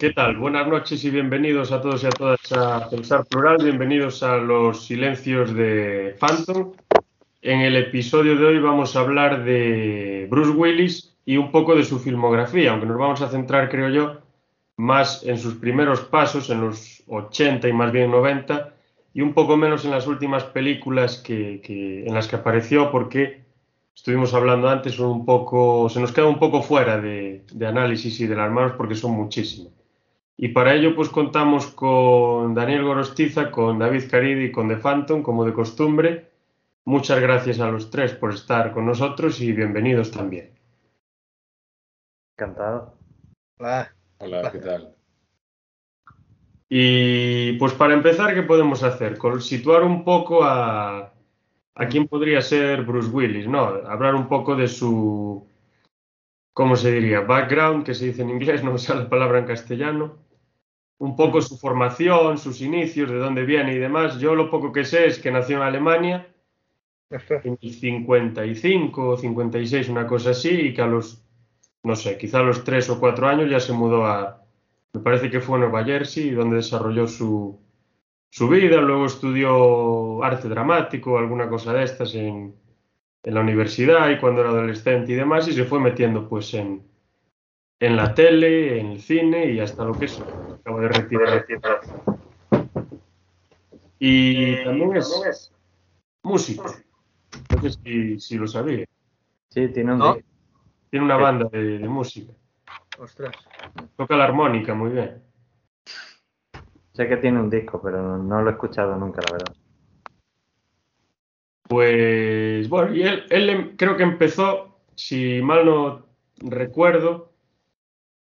¿Qué tal? Buenas noches y bienvenidos a todos y a todas a Pensar Plural. Bienvenidos a los silencios de Phantom. En el episodio de hoy vamos a hablar de Bruce Willis y un poco de su filmografía, aunque nos vamos a centrar, creo yo, más en sus primeros pasos, en los 80 y más bien 90, y un poco menos en las últimas películas que, en las que apareció, porque estuvimos hablando antes, un poco, se nos queda un poco fuera de, de análisis y de las manos porque son muchísimas. Y para ello pues contamos con Daniel Gorostiza, con David Caridi y con The Phantom, como de costumbre. Muchas gracias a los tres por estar con nosotros y bienvenidos también. Encantado. Hola. Hola, ¿qué tal? Y pues para empezar, ¿qué podemos hacer? Con situar un poco a, a quién podría ser Bruce Willis, ¿no? Hablar un poco de su, ¿cómo se diría? Background, que se dice en inglés, no me sale la palabra en castellano un poco su formación, sus inicios, de dónde viene y demás. Yo lo poco que sé es que nació en Alemania en el 55 o 56, una cosa así, y que a los, no sé, quizá a los tres o cuatro años ya se mudó a, me parece que fue a Nueva Jersey, donde desarrolló su, su vida, luego estudió arte dramático, alguna cosa de estas en, en la universidad y cuando era adolescente y demás, y se fue metiendo pues en, en la tele, en el cine y hasta lo que es. Acabo de retirar. Y también es músico. No sé si, si lo sabía. Sí, tiene, un ¿No? tiene una banda de, de, música. Ostras. Toca la armónica muy bien. Sé que tiene un disco, pero no lo he escuchado nunca, la verdad. Pues bueno, y él, él creo que empezó, si mal no recuerdo,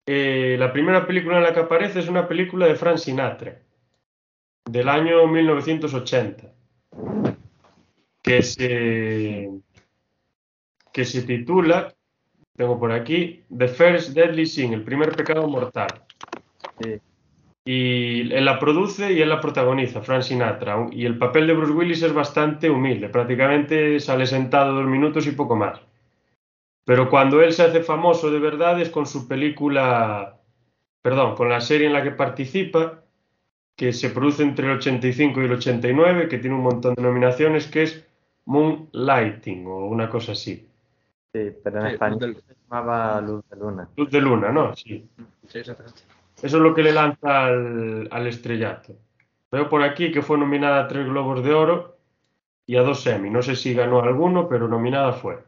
eh, la primera película en la que aparece es una película de Frank Sinatra, del año 1980, que se, que se titula, tengo por aquí, The First Deadly Sin, el primer pecado mortal. Sí. Y él la produce y él la protagoniza, Frank Sinatra. Y el papel de Bruce Willis es bastante humilde, prácticamente sale sentado dos minutos y poco más. Pero cuando él se hace famoso de verdad es con su película, perdón, con la serie en la que participa, que se produce entre el 85 y el 89, que tiene un montón de nominaciones, que es Moonlighting o una cosa así. Sí, pero en Sí, español se llamaba Luz de Luna. Luz de Luna, ¿no? Sí. Sí, exactamente. Eso es lo que le lanza al, al estrellato. Veo por aquí que fue nominada a tres Globos de Oro y a dos Emmy. No sé si ganó alguno, pero nominada fue.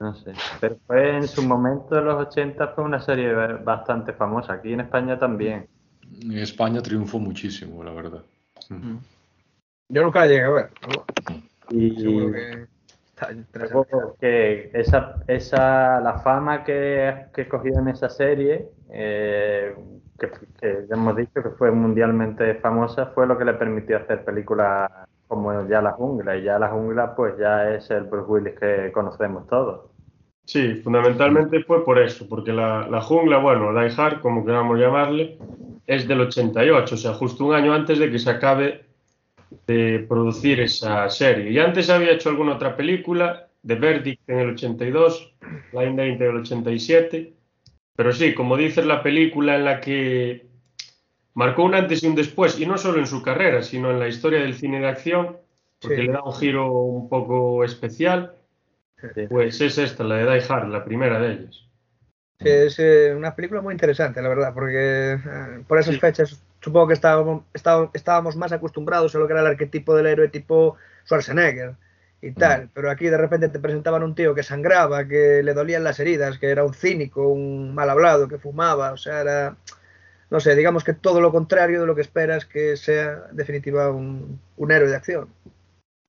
No sé. Pero fue en su momento, de los 80, fue una serie bastante famosa. Aquí en España también. En España triunfó muchísimo, la verdad. Yo nunca la llegué a ver. Y Seguro que que esa, esa, la fama que, que cogió en esa serie, eh, que, que ya hemos dicho que fue mundialmente famosa, fue lo que le permitió hacer películas como Ya la jungla. Y Ya la jungla, pues ya es el Bruce Willis que conocemos todos. Sí, fundamentalmente fue por eso, porque la, la jungla, bueno, Die Hard, como queramos llamarle, es del 88, o sea, justo un año antes de que se acabe de producir esa serie. Y antes había hecho alguna otra película, The Verdict en el 82, Line 20 en el 87, Pero sí, como dices, la película en la que marcó un antes y un después, y no solo en su carrera, sino en la historia del cine de acción, porque le da un giro un poco especial, pues es esta, la de Die Hard, la primera de ellas. Sí, es eh, una película muy interesante, la verdad, porque eh, por esas fechas supongo que estábamos, estábamos, más acostumbrados a lo que era el arquetipo del héroe tipo Schwarzenegger y tal, pero aquí de repente te presentaban un tío que sangraba, que le dolían las heridas, que era un cínico, un mal hablado, que fumaba, o sea, era, no sé, digamos que todo lo contrario de lo que esperas que sea, en definitiva, un, un héroe de acción.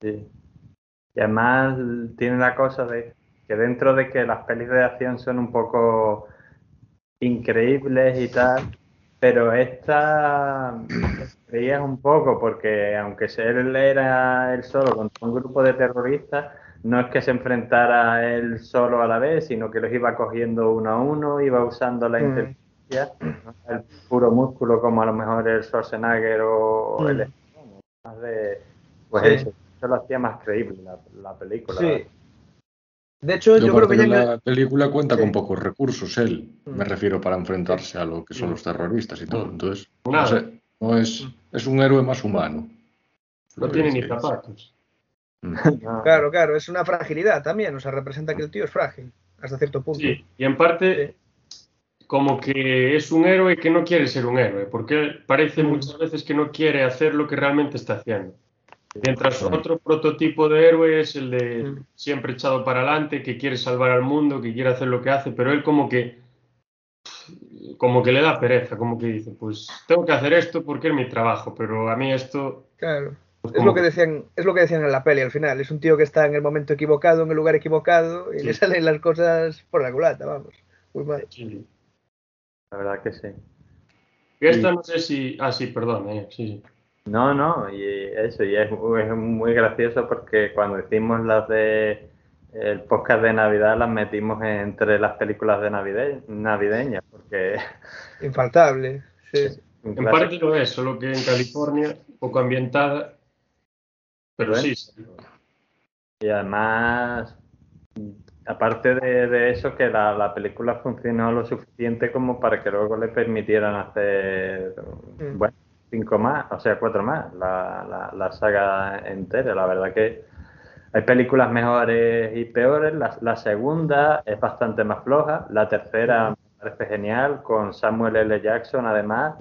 Sí. Y además tiene la cosa de que dentro de que las pelis de acción son un poco increíbles y tal, pero esta creías un poco porque aunque él era él solo contra un grupo de terroristas, no es que se enfrentara él solo a la vez, sino que los iba cogiendo uno a uno, iba usando la mm. Inteligencia, el puro músculo como a lo mejor el Schwarzenegger o el mm. más de pues eso eso lo hacía más creíble la, película. Sí. De hecho, yo, creo que la película cuenta con pocos recursos, él, mm. me refiero, para enfrentarse a lo que son mm. los terroristas y todo. Mm. Entonces, no, es, es un héroe más humano. No tiene ni zapatos. Claro, claro, es una fragilidad también, o sea, representa que el tío es frágil, hasta cierto punto. Sí, y en parte, como que es un héroe que no quiere ser un héroe, porque parece muchas veces que no quiere hacer lo que realmente está haciendo. Mientras otro prototipo de héroe es el de mm. siempre echado para adelante, que quiere salvar al mundo, que quiere hacer lo que hace, pero él como que como que le da pereza, como que dice, pues tengo que hacer esto porque es mi trabajo, pero a mí esto Claro. Pues es lo que decían, es lo que decían en la peli al final, es un tío que está en el momento equivocado, en el lugar equivocado y le salen las cosas por la culata, vamos. Muy mal. La verdad que sí. Y esta no sé si, ah sí, perdón, eh, sí. sí. No, no, y eso, y es, muy gracioso porque cuando hicimos las de el podcast de Navidad las metimos entre las películas de navideñas, porque... Infaltable, sí. En parte lo es, solo que en California, poco ambientada, pero sí. Y además, aparte de, eso, que la, película funcionó lo suficiente como para que luego le permitieran hacer... Mm. Bueno, cinco más, o sea, cuatro más, la, la, saga entera. La verdad que hay películas mejores y peores. La, segunda es bastante más floja. La tercera me parece genial, con Samuel L. Jackson además.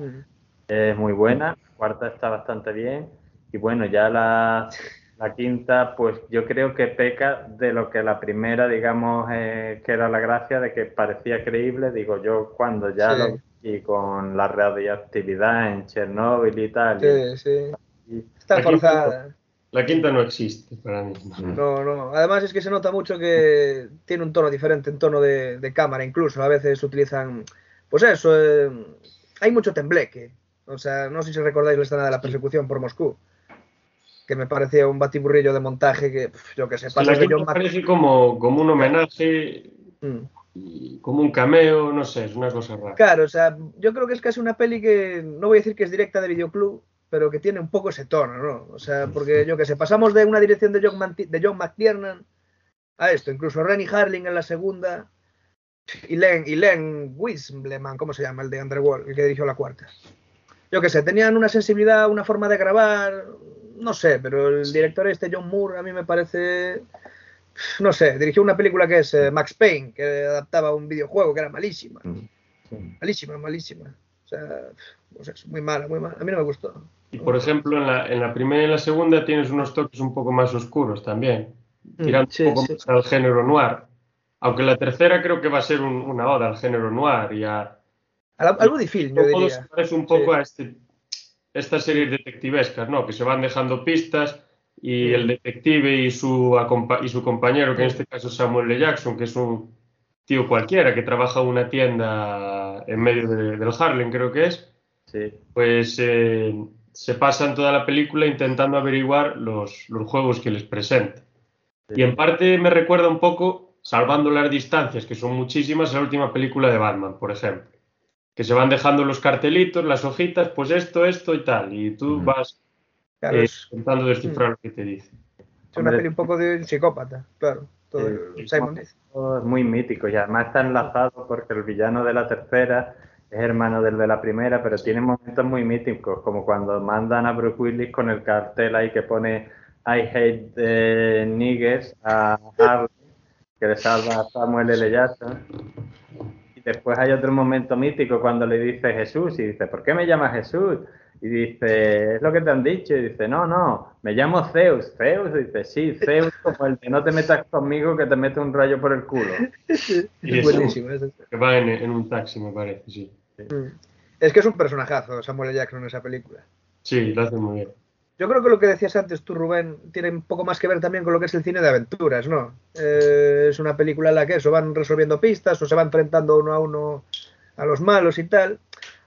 Es muy buena. La cuarta está bastante bien. Y bueno, ya la, quinta, pues yo creo que peca de lo que la primera, digamos, eh, que era la gracia de que parecía creíble. Digo yo, cuando ya lo y con la radioactividad en Chernóbil y tal. Sí, sí. Está forzada. la quinta no existe para mí. No, no. Además es que se nota mucho que tiene un tono diferente, en tono de, cámara incluso. A veces utilizan, pues eso, eh, hay mucho tembleque. O sea, no sé si recordáis la escena de la persecución por Moscú. Que me parecía un batiburrillo de montaje que, yo qué sé, pasa parece como, como un homenaje mm como un cameo, no sé, es una cosa rara. Claro, o sea, yo creo que es casi una peli que, no voy a decir que es directa de videoclub, pero que tiene un poco ese tono, ¿no? O sea, porque yo que sé, pasamos de una dirección de John, de John McTiernan a esto, incluso Rennie Harling en la segunda y Len, y Len ¿cómo se llama? El de Underworld, el que dirigió la cuarta. Yo que sé, tenían una sensibilidad, una forma de grabar, no sé, pero el director este, John Moore, a mí me parece no sé, dirigió una película que es eh, Max Payne, que adaptaba un videojuego que era malísima. Mm, malísima, malísima. O sea, muy mala, muy mala. A mí no me gustó. Y por ejemplo, en la, en la primera y en la segunda tienes unos toques un poco más oscuros también, mm, tirando un poco más al género noir. Aunque la tercera creo que va a ser una oda al género noir y a... Algo difícil, yo diría. Se parece un poco a este, estas series detectivescas, ¿no? Que se van dejando pistas y el detective y su, y su compañero, que en este caso es Samuel L. Jackson, que es un tío cualquiera que trabaja en una tienda en medio del Harlem, creo que es, pues eh, se pasan toda la película intentando averiguar los, los juegos que les presenta. Y en parte me recuerda un poco, salvando las distancias, que son muchísimas, la última película de Batman, por ejemplo. Que se van dejando los cartelitos, las hojitas, pues esto, esto y tal. Y tú vas Claro, eh, intentando descifrar lo que te dice. Es una peli un poco de psicópata, claro. Es muy mítico y además está enlazado porque el villano de la tercera es hermano del de la primera, pero tiene momentos muy míticos, como cuando mandan a Bruce Willis con el cartel ahí que pone I hate niggers a Harley, que le salva a Samuel L. Jackson. Y después hay otro momento mítico cuando le dice Jesús y dice, ¿por qué me llamas Jesús? Y dice, es lo que te han dicho. Y dice, no, no, me llamo Zeus. Zeus, y dice, sí, Zeus, como el de no te metas conmigo que te mete un rayo por el culo. y es buenísimo. Eso. Que va en, un taxi, me parece, sí. Mm. Es que es un personajazo Samuel L. Jackson en esa película. Sí, lo hace muy bien. Yo creo que lo que decías antes tú, Rubén, tiene un poco más que ver también con lo que es el cine de aventuras, ¿no? Eh, es una película en la que eso, van resolviendo pistas o se van enfrentando uno a uno a los malos y tal.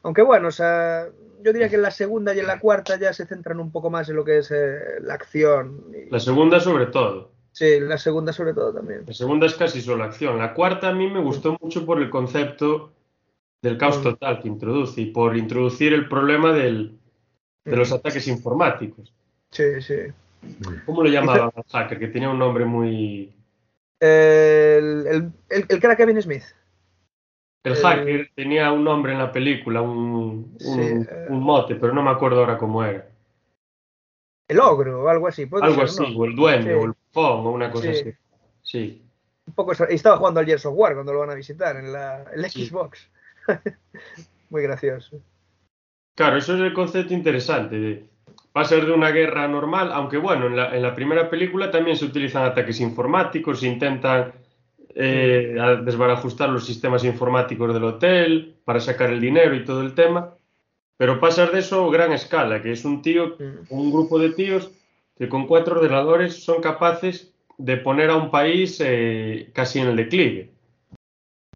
Aunque bueno, o sea, yo diría que en la segunda y en la cuarta ya se centran un poco más en lo que es eh, la acción. La segunda sobre todo. Sí, la segunda sobre todo también. La segunda es casi solo acción. La cuarta a mí me gustó mucho por el concepto del caos mm. total que introduce y por introducir el problema del, de los ataques informáticos. Sí, sí. ¿Cómo lo llamaban al hacker? Que tenía un nombre muy... El, el, el, el que era Kevin Smith. El hacker tenía un nombre en la película, un, un, mote, pero no me acuerdo ahora cómo era. El ogro o algo así. algo así, o el duende, o el fon, o una cosa así. Sí. Un poco estaba jugando al Gears of War cuando lo van a visitar en la, Xbox. Muy gracioso. Claro, eso es el concepto interesante. De, ser de una guerra normal, aunque bueno, en la, en la primera película también se utilizan ataques informáticos, se intentan eh, desbarajustar los sistemas informáticos del hotel para sacar el dinero y todo el tema. Pero pasar de eso a gran escala, que es un tío, mm. un grupo de tíos que con cuatro ordenadores son capaces de poner a un país eh, casi en el declive.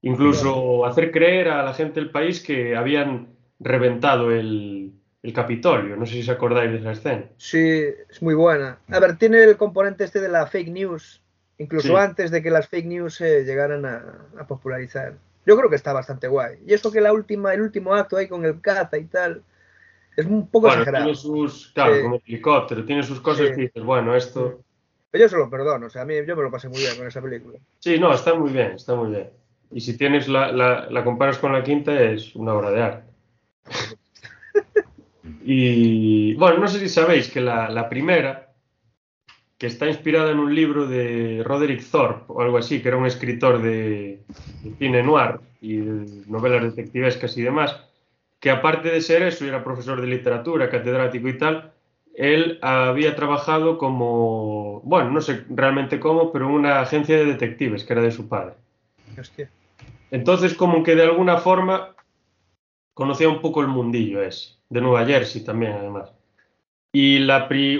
Incluso hacer creer a la gente del país que habían reventado el, el Capitolio. No sé si os acordáis de esa escena. Sí, es muy buena. A ver, tiene el componente este de la fake news incluso antes de que las fake news se llegaran a, popularizar. Yo creo que está bastante guay. Y eso que la última, el último acto ahí con el caza y tal, es un poco exagerado. Tiene sus, claro, como helicóptero, tiene sus cosas que dices, bueno, esto... Yo se lo perdono, o sea, a mí yo me lo pasé muy bien con esa película. Sí, no, está muy bien, está muy bien. Y si tienes la, la, comparas con la quinta, es una obra de arte. y bueno, no sé si sabéis que la, la primera que está inspirada en un libro de Roderick Thorpe o algo así, que era un escritor de, cine noir y novelas detectivescas y demás, que aparte de ser eso, era profesor de literatura, catedrático y tal, él había trabajado como, bueno, no sé realmente cómo, pero en una agencia de detectives que era de su padre. Entonces, como que de alguna forma conocía un poco el mundillo ese, de Nueva Jersey también, además. Y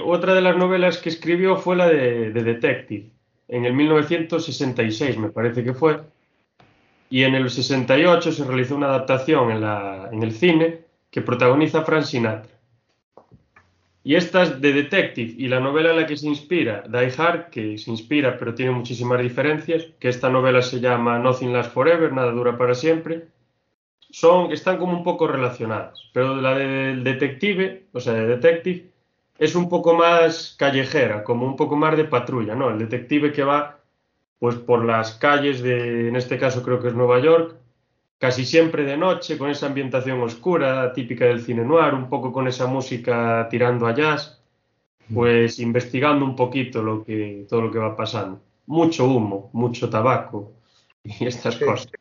otra de las novelas que escribió fue la de, Detective, en el 1966 me parece que fue. Y en el 68 se realizó una adaptación en, la, en el cine que protagoniza Frank Sinatra. Y esta es de Detective y la novela en la que se inspira, Die Hard, que se inspira pero tiene muchísimas diferencias, que esta novela se llama Nothing Lasts Forever, Nada dura para siempre, son, están como un poco relacionadas. Pero la del detective, o sea, de Detective, es un poco más callejera, como un poco más de patrulla, ¿no? El detective que va pues por las calles de, en este caso creo que es Nueva York, casi siempre de noche, con esa ambientación oscura, típica del cine noir, un poco con esa música tirando a jazz, pues investigando un poquito lo que, todo lo que va pasando. Mucho humo, mucho tabaco y estas cosas.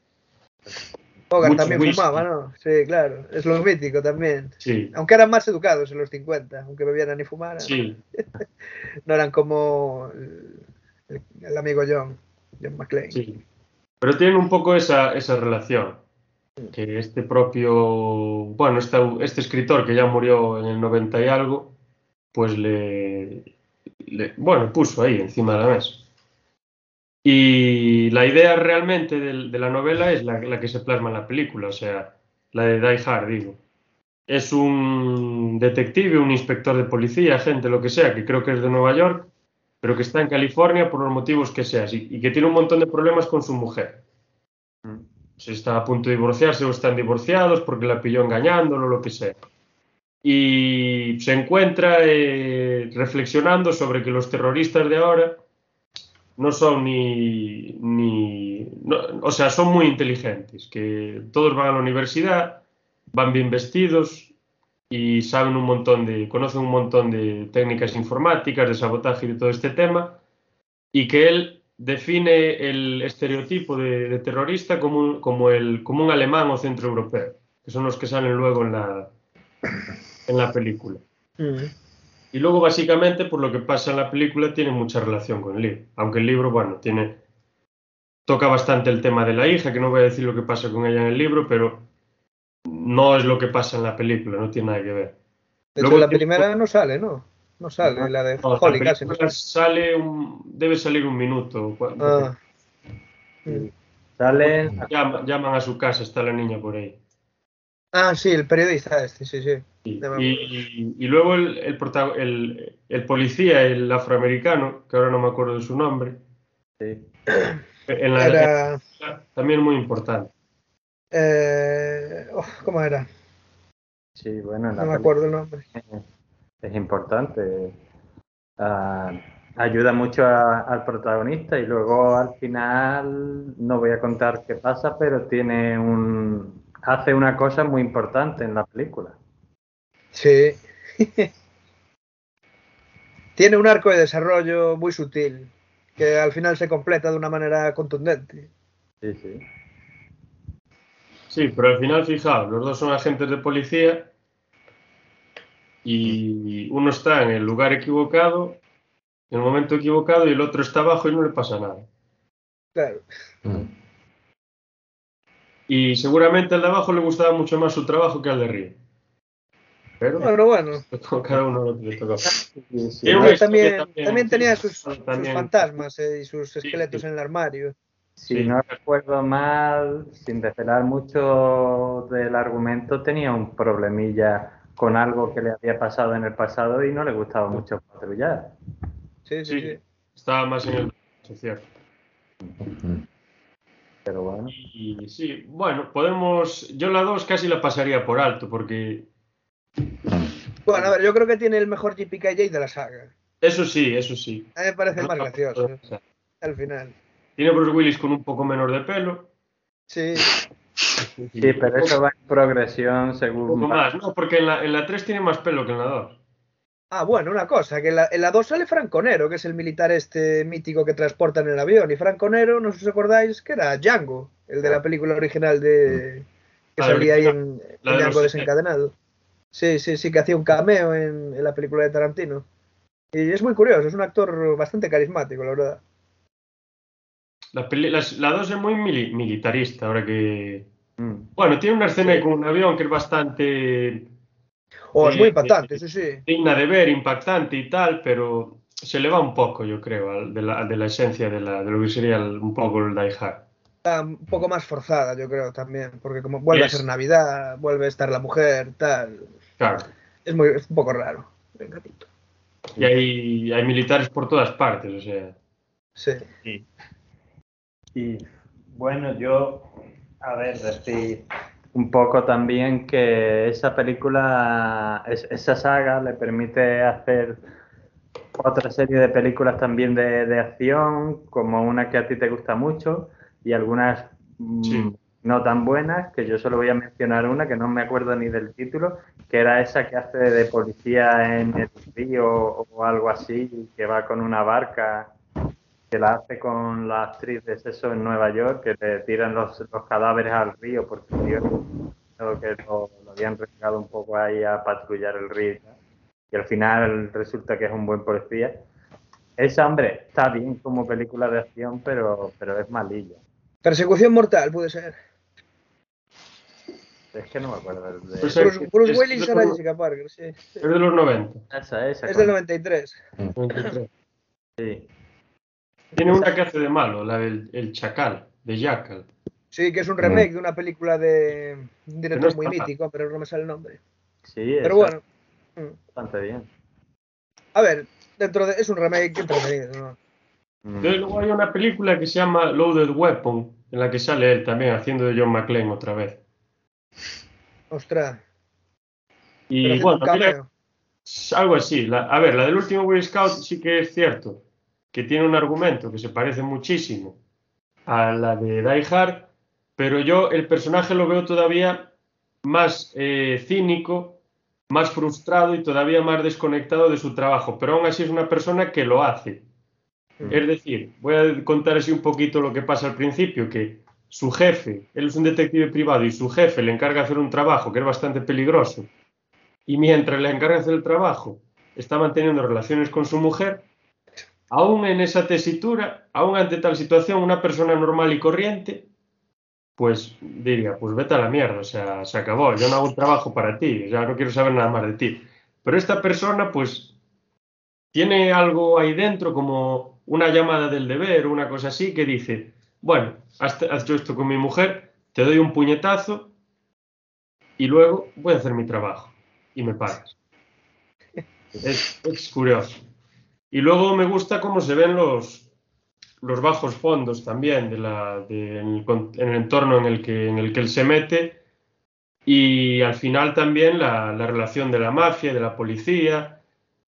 Hogan también fumaba, ¿no? Sí, claro. Es lo mítico también. Sí. Aunque eran más educados en los 50, aunque bebieran y fumaran. Sí. no eran como el, amigo John, John McClane. Sí. Pero tienen un poco esa, esa relación. Que este propio, bueno, este, este escritor que ya murió en el 90 y algo, pues le, le bueno, puso ahí encima de la mesa. Y la idea realmente de, la novela es la, que se plasma en la película, o sea, la de Die Hard, digo. Es un detective, un inspector de policía, gente, lo que sea, que creo que es de Nueva York, pero que está en California por los motivos que sea, y, que tiene un montón de problemas con su mujer. Mm. Si está a punto de divorciarse o están divorciados porque la pilló engañándolo, lo que sea. Y se encuentra eh, reflexionando sobre que los terroristas de ahora no son ni, ni o sea, son muy inteligentes, que todos van a la universidad, van bien vestidos y saben un montón de, conocen un montón de técnicas informáticas, de sabotaje y de todo este tema, y que él define el estereotipo de, terrorista como un, como, el, como un alemán o centroeuropeo, que son los que salen luego en la, en la película. Mm. Y luego, básicamente, por lo que pasa en la película, tiene mucha relación con el libro. Aunque el libro, bueno, tiene. toca bastante el tema de la hija, que no voy a decir lo que pasa con ella en el libro, pero no es lo que pasa en la película, no tiene nada que ver. De hecho, la primera no sale, ¿no? No sale, la de Holly casi. sale. un, debe salir un minuto. Ah. Sale. llaman a su casa, está la niña por ahí. Ah, sí, el periodista este, sí, sí. Y, luego el, el, el, policía, el afroamericano, que ahora no me acuerdo de su nombre, sí. en la, era... también muy importante. Eh, oh, ¿Cómo era? Sí, bueno, no me acuerdo el nombre. Es importante. Ah, ayuda mucho al protagonista y luego al final, no voy a contar qué pasa, pero tiene un, hace una cosa muy importante en la película. Sí. Tiene un arco de desarrollo muy sutil, que al final se completa de una manera contundente. Sí, sí. Sí, pero al final, fijaos, los dos son agentes de policía y uno está en el lugar equivocado, en el momento equivocado, y el otro está abajo y no le pasa nada. Claro. Mm. Y seguramente al de abajo le gustaba mucho más su trabajo que al de arriba. Pero bueno, bueno. Cada uno lo que toca. también, también, tenía sus, fantasmas eh, y sus esqueletos en el armario. Si no recuerdo mal, sin desvelar mucho del argumento, tenía un problemilla con algo que le había pasado en el pasado y no le gustaba mucho patrullar. Sí, sí, sí. Estaba más en el... Es cierto. Pero bueno. Y sí, bueno, podemos. Yo la 2 casi la pasaría por alto porque. Bueno, a ver, yo creo que tiene el mejor JPKJ de la saga. Eso sí, eso sí. A mí me parece más gracioso. Al final. Tiene Bruce Willis con un poco menor de pelo. Sí. Sí, pero eso va en progresión según. Un poco más, no, porque en la, en la 3 tiene más pelo que en la 2. Ah, bueno, una cosa, que en la, en la 2 sale Franconero, que es el militar este mítico que transporta en el avión. Y Franconero, no sé si os acordáis, que era Django, el de la película original de que salía ahí en, Django desencadenado. Sí, sí, sí, que hacía un cameo en, la película de Tarantino. Y es muy curioso, es un actor bastante carismático, la verdad. La, 2 es muy militarista, ahora que... Mm. Bueno, tiene una escena con un avión que es bastante o es muy impactante, sí, sí. Digna de ver, impactante y tal, pero se le va un poco, yo creo, de la, de la esencia de, la, de lo que sería un poco el Die Hard. Está un poco más forzada, yo creo, también, porque como vuelve a ser Navidad, vuelve a estar la mujer, tal. Claro. Es, muy, es un poco raro. Venga, y hay, hay militares por todas partes, o sea. Sí. sí. Y bueno, yo, a ver, decir, un poco también que esa película, esa saga le permite hacer otra serie de películas también de, acción, como una que a ti te gusta mucho y algunas mm, no tan buenas, que yo solo voy a mencionar una que no me acuerdo ni del título, que era esa que hace de policía en el río o algo así, que va con una barca que la hace con la actriz de Sexo en Nueva York, que le tiran los, los cadáveres al río porque creo que lo, habían arriesgado un poco ahí a patrullar el río. Y al final resulta que es un buen policía. Esa, hombre, está bien como película de acción, pero, pero es malilla. Persecución mortal, puede ser. Es que no me acuerdo. De... Bruce, Bruce Willis y Jessica Parker, sí. Es de los 90. Esa, esa. Es del 93. 93. Sí. Tiene una que hace de malo, la del el Chacal, de Jackal. Sí, que es un remake de una película de un director muy mítico, pero no me sale el nombre. Sí, pero bueno. Bastante bien. A ver, dentro de, es un remake entretenido, ¿no? Mm. Luego hay una película que se llama Loaded Weapon, en la que sale él también haciendo de John McClane otra vez. Ostras. Y bueno, algo así. a ver, la del último Boy Scout sí que es cierto que tiene un argumento que se parece muchísimo a la de Die Hard, pero yo el personaje lo veo todavía más eh, cínico, más frustrado y todavía más desconectado de su trabajo, pero aún así es una persona que lo hace. Mm. Es decir, voy a contar así un poquito lo que pasa al principio, que su jefe, él es un detective privado y su jefe le encarga hacer un trabajo que es bastante peligroso, y mientras le encarga hacer el trabajo, está manteniendo relaciones con su mujer, aún en esa tesitura, aún ante tal situación, una persona normal y corriente, pues diría, pues vete a la mierda, o sea, se acabó, yo no hago trabajo para ti, ya no quiero saber nada más de ti. Pero esta persona, pues, tiene algo ahí dentro como una llamada del deber, una cosa así, que dice, bueno, haz, yo esto con mi mujer, te doy un puñetazo y luego voy a hacer mi trabajo y me pagas. es curioso. Y luego me gusta cómo se ven los, los bajos fondos también de la, en, el, entorno en el, que, en el que él se mete y al final también la, la, relación de la mafia, de la policía.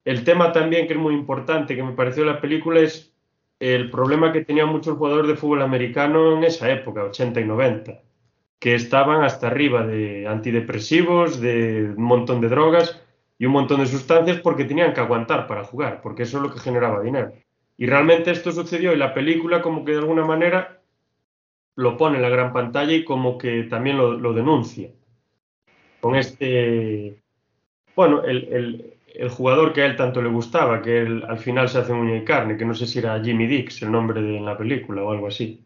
El tema también que es muy importante que me pareció la película es el problema que tenían muchos jugadores de fútbol americano en esa época, 80 y 90, que estaban hasta arriba de antidepresivos, de un montón de drogas y un montón de sustancias porque tenían que aguantar para jugar, porque eso es lo que generaba dinero. Y realmente esto sucedió y la película como que de alguna manera lo pone en la gran pantalla y como que también lo, denuncia. Con este, bueno, el, jugador que a él tanto le gustaba, que él al final se hace uña y carne, que no sé si era Jimmy Dix el nombre de en la película o algo así.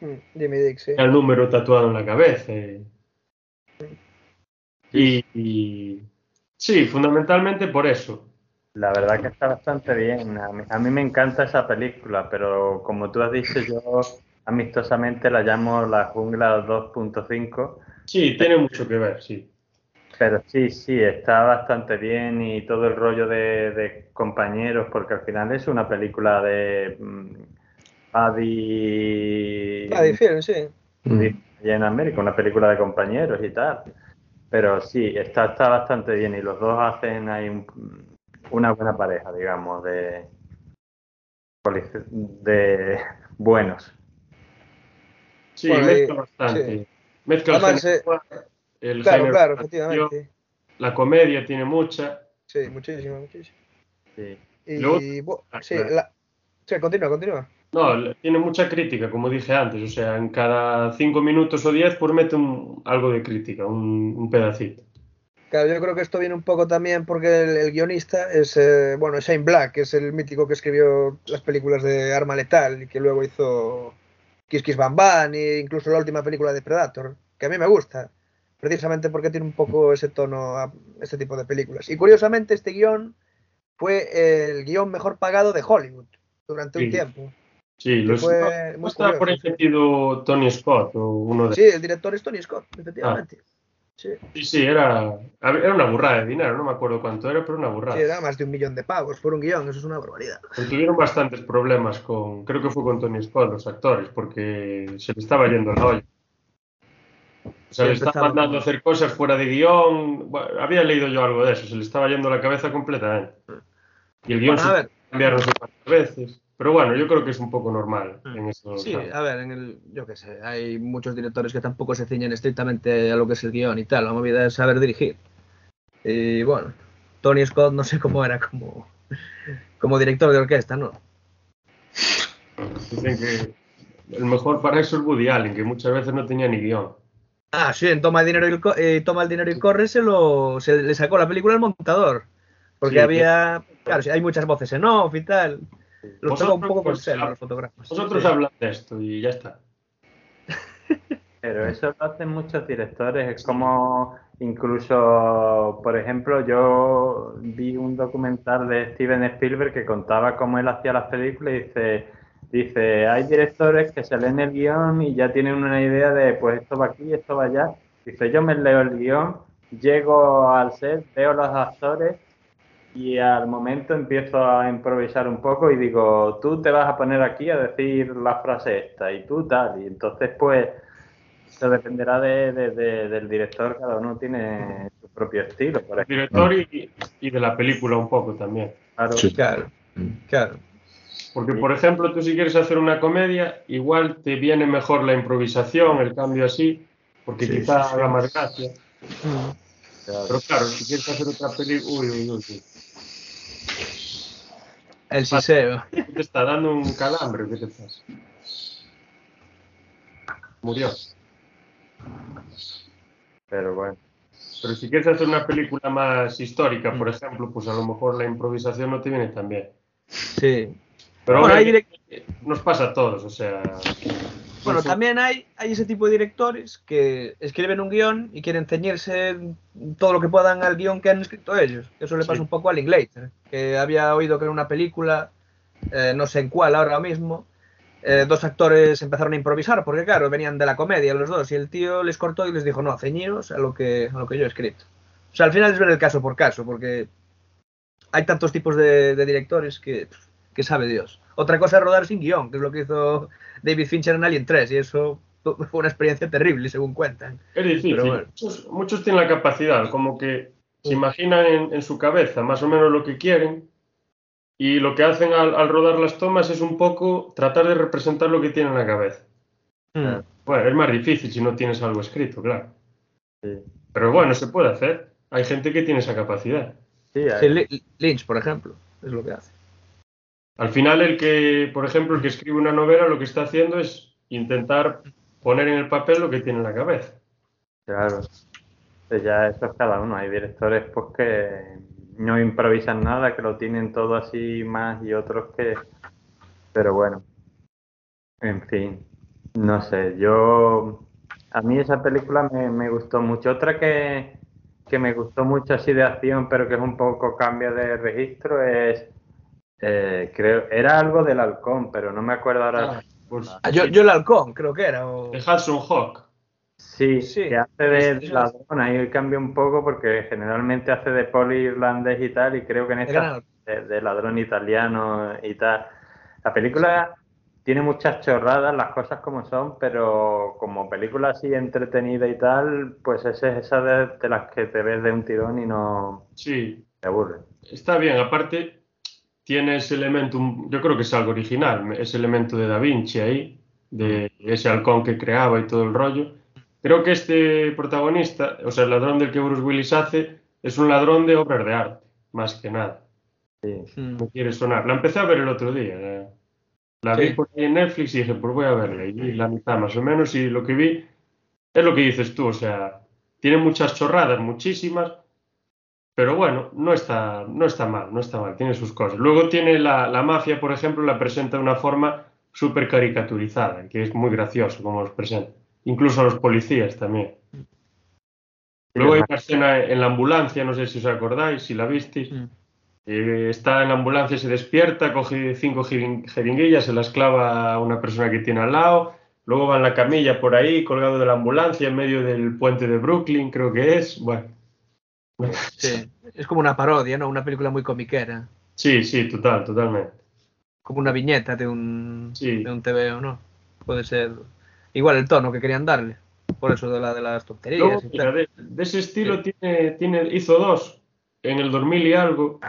Mm, Jimmy Dix, sí. El número tatuado en la cabeza. y Sí, fundamentalmente por eso. La verdad que está bastante bien. A mí, me encanta esa película, pero como tú has dicho, yo amistosamente la llamo La Jungla 2.5. Sí, tiene mucho que ver, sí. Pero sí, sí, está bastante bien y todo el rollo de, compañeros, porque al final es una película de Paddy... Paddy Film, sí. en América, una película de compañeros y tal. Pero sí, está, está bastante bien y los dos hacen ahí una buena pareja, digamos, de, de buenos. Sí, mezcla bastante. Mezcla el, claro, claro, efectivamente. La comedia tiene mucha. Sí, muchísima, muchísima. Sí. Y, ah, sí, la... sí, continúa, continúa. No, tiene mucha crítica, como dije antes. O sea, en cada cinco minutos o diez, pues mete un, algo de crítica, un, pedacito. Claro, yo creo que esto viene un poco también porque el, guionista es, eh, bueno, Shane Black, que es el mítico que escribió las películas de Arma Letal y que luego hizo Kiss Kiss Bam Bam e incluso la última película de Predator, que a mí me gusta, precisamente porque tiene un poco ese tono a este tipo de películas. Y curiosamente este guion fue el guion mejor pagado de Hollywood durante un tiempo. Sí, lo fue está por sentido Tony Scott o uno de... Sí, el director es Tony Scott, efectivamente. Ah. Sí. sí, era, era una burrada de dinero, no me acuerdo cuánto era, pero una burrada. Sí, era más de un millón de pavos por un guion, eso es una barbaridad. tuvieron bastantes problemas con, creo que fue con Tony Scott, los actores, porque se le estaba yendo la olla. O sea, le estaban mandando a hacer cosas fuera de guion. había leído yo algo de eso, se le estaba yendo la cabeza completamente. Y el guion se cambiaron cuantas veces. Pero bueno, yo creo que es un poco normal mm. en eso. Sí, a ver, en el, yo qué sé, hay muchos directores que tampoco se ciñen estrictamente a lo que es el guion y tal. La movida es saber dirigir. Y bueno, Tony Scott no sé cómo era como, como director de orquesta, ¿no? Dicen que el mejor para eso es Woody Allen, que muchas veces no tenía ni guion. Ah, sí, en Toma el dinero y, eh, toma el dinero y corre se, lo, se le sacó la película al montador. Porque había, claro, hay muchas voces en off y tal. Lo tengo un poco con pues, los fotógrafos. Vosotros habláis de esto y ya está. Pero eso lo hacen muchos directores. Es como incluso, por ejemplo, yo vi un documental de Steven Spielberg que contaba cómo él hacía las películas y dice, dice, hay directores que se leen el guion y ya tienen una idea de, pues esto va aquí, esto va allá. Dice, yo me leo el guion, llego al set, veo los actores y al momento empiezo a improvisar un poco y digo, tú te vas a poner aquí a decir la frase esta y tú tal. Y entonces pues eso dependerá de, del director, cada uno tiene su propio estilo. Por el director y, y, de la película un poco también. Claro, claro, claro. Porque, por ejemplo, tú si quieres hacer una comedia, igual te viene mejor la improvisación, el cambio así, porque quizá haga más gracia. Mm. Pero claro, si quieres hacer otra película... Uy, uy, uy. El siseo. Te está dando un calambre, ¿qué te pasa? Murió. Pero bueno. Pero si quieres hacer una película más histórica, por ejemplo, pues a lo mejor la improvisación no te viene tan bien. Sí. Pero nos pasa a todos, o sea. Bueno, también hay, hay ese tipo de directores que escriben un guion y quieren ceñirse todo lo que puedan al guion que han escrito ellos. Eso le pasa un poco a Linklater, que había oído que era una película, eh, no sé en cuál ahora mismo, eh, dos actores empezaron a improvisar, porque claro, venían de la comedia los dos, y el tío les cortó y les dijo, no, ceñiros a lo que, a lo que yo he escrito. O sea, al final es ver el caso por caso, porque hay tantos tipos de, directores que, que, sabe Dios. Otra cosa es rodar sin guion, que es lo que hizo David Fincher en Alien 3, y eso fue una experiencia terrible, según cuentan. Es difícil. muchos, tienen la capacidad, como que se imaginan en, en su cabeza más o menos lo que quieren, y lo que hacen al, rodar las tomas es un poco tratar de representar lo que tienen en la cabeza. Hmm. Bueno, es más difícil si no tienes algo escrito, claro. Pero bueno, se puede hacer. Hay gente que tiene esa capacidad. Sí, Lynch, por ejemplo, es lo que hace. Al final, el que, por ejemplo, el que escribe una novela, lo que está haciendo es intentar poner en el papel lo que tiene en la cabeza. Claro. Ya eso es cada uno. Hay directores pues que no improvisan nada, que lo tienen todo así más y otros que... Pero bueno, en fin, no sé, yo... A mí esa película me, gustó mucho. Otra que, me gustó mucho así de acción, pero que es un poco cambio de registro, es... Eh, creo, era algo del halcón, pero no me acuerdo ahora. Ah, pues, ah, yo, yo el halcón, creo que era. O... De Hudson Hawk. Sí, sí, que hace de ladrón, ahí cambia un poco porque generalmente hace de poli irlandés y tal, y creo que en esta de, ladrón italiano y tal. La película tiene muchas chorradas, las cosas como son, pero como película así entretenida y tal, pues es esa de, las que te ves de un tirón y no sí. te aburre. Está bien, aparte tiene ese elemento, yo creo que es algo original, ese elemento de Da Vinci ahí, de ese halcón que creaba y todo el rollo Creo que este protagonista, o sea, el ladrón del que Bruce Willis hace, es un ladrón de obras de arte, más que nada. Sí. No quiere sonar. La empecé a ver el otro día. La, vi por ahí en Netflix y dije, pues voy a verla. Y vi la mitad más o menos y lo que vi es lo que dices tú. O sea, tiene muchas chorradas, muchísimas, pero bueno, no está, no está mal, no está mal, tiene sus cosas. Luego tiene la, la mafia, por ejemplo, la presenta de una forma súper caricaturizada, que es muy gracioso como los presenta incluso a los policías también. Luego hay una escena en la ambulancia, no sé si os acordáis, si la visteis. Mm. Eh, está en la ambulancia, se despierta, coge cinco jeringuillas, se las clava a una persona que tiene al lado. Luego va en la camilla por ahí, colgado de la ambulancia, en medio del puente de Brooklyn, creo que es. Bueno. Sí, es como una parodia, ¿no? Una película muy comiquera. Sí, sí, total, totalmente. Como una viñeta de un, de un TV, ¿no? Puede ser igual el tono que querían darle. Por eso de la de las tonterías. de, ese estilo tiene, tiene, hizo dos en el 2000 y algo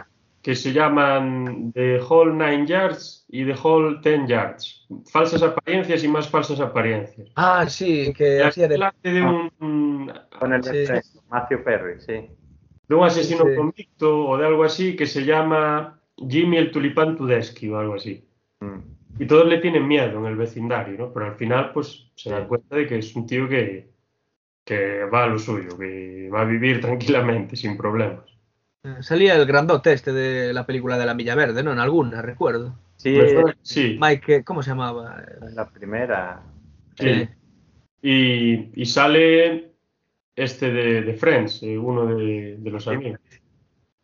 que se llaman The Whole Nine Yards y The Whole Ten Yards. Falsas apariencias y más falsas apariencias. Ah, sí, que hacía de... de un, Con el sí. Matthew Perry, sí. De un asesino convicto o de algo así que se llama Jimmy el Tulipán Tudesky o algo así. Mm y todos le tienen miedo en el vecindario, ¿no? Pero al final, pues se dan cuenta de que es un tío que, que va a lo suyo, que va a vivir tranquilamente, sin problemas. Eh, salía el grandote este de la película de la Milla Verde, ¿no? En alguna, recuerdo. Sí, sí. Mike, ¿cómo se llamaba? La primera. Sí. Y, y, sale este de, de Friends, eh, uno de, de, los amigos.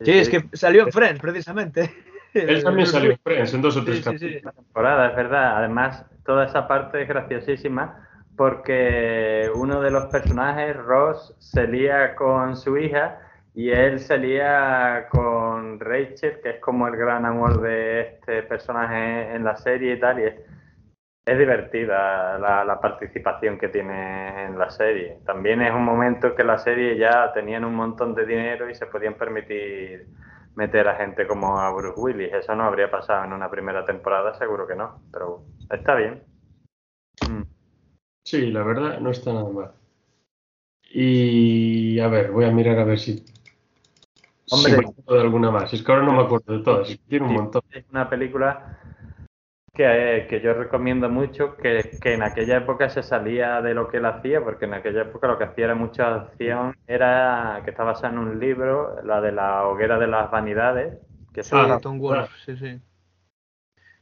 Sí, es que salió en Friends, precisamente. Él también salió en dos o tres temporadas, es verdad. Además, toda esa parte es graciosísima porque uno de los personajes, Ross, se lía con su hija y él se lía con Rachel, que es como el gran amor de este personaje en la serie y tal. Y es, divertida la, la, participación que tiene en la serie. También es un momento que la serie ya tenían un montón de dinero y se podían permitir meter a gente como a Bruce Willis. Eso no habría pasado en una primera temporada, seguro que no, pero está bien. Mm. Sí, la verdad no está nada mal. Y a ver, voy a mirar a ver si. Hombre, acuerdo de alguna más. Es que ahora no me acuerdo de todas. Tiene un montón. Es una película que, que yo recomiendo mucho, que, que, en aquella época se salía de lo que él hacía, porque en aquella época lo que hacía era mucha acción, era que está basada en un libro, la de la hoguera de las vanidades. Que ah, Tom Wolfe, sí, sí.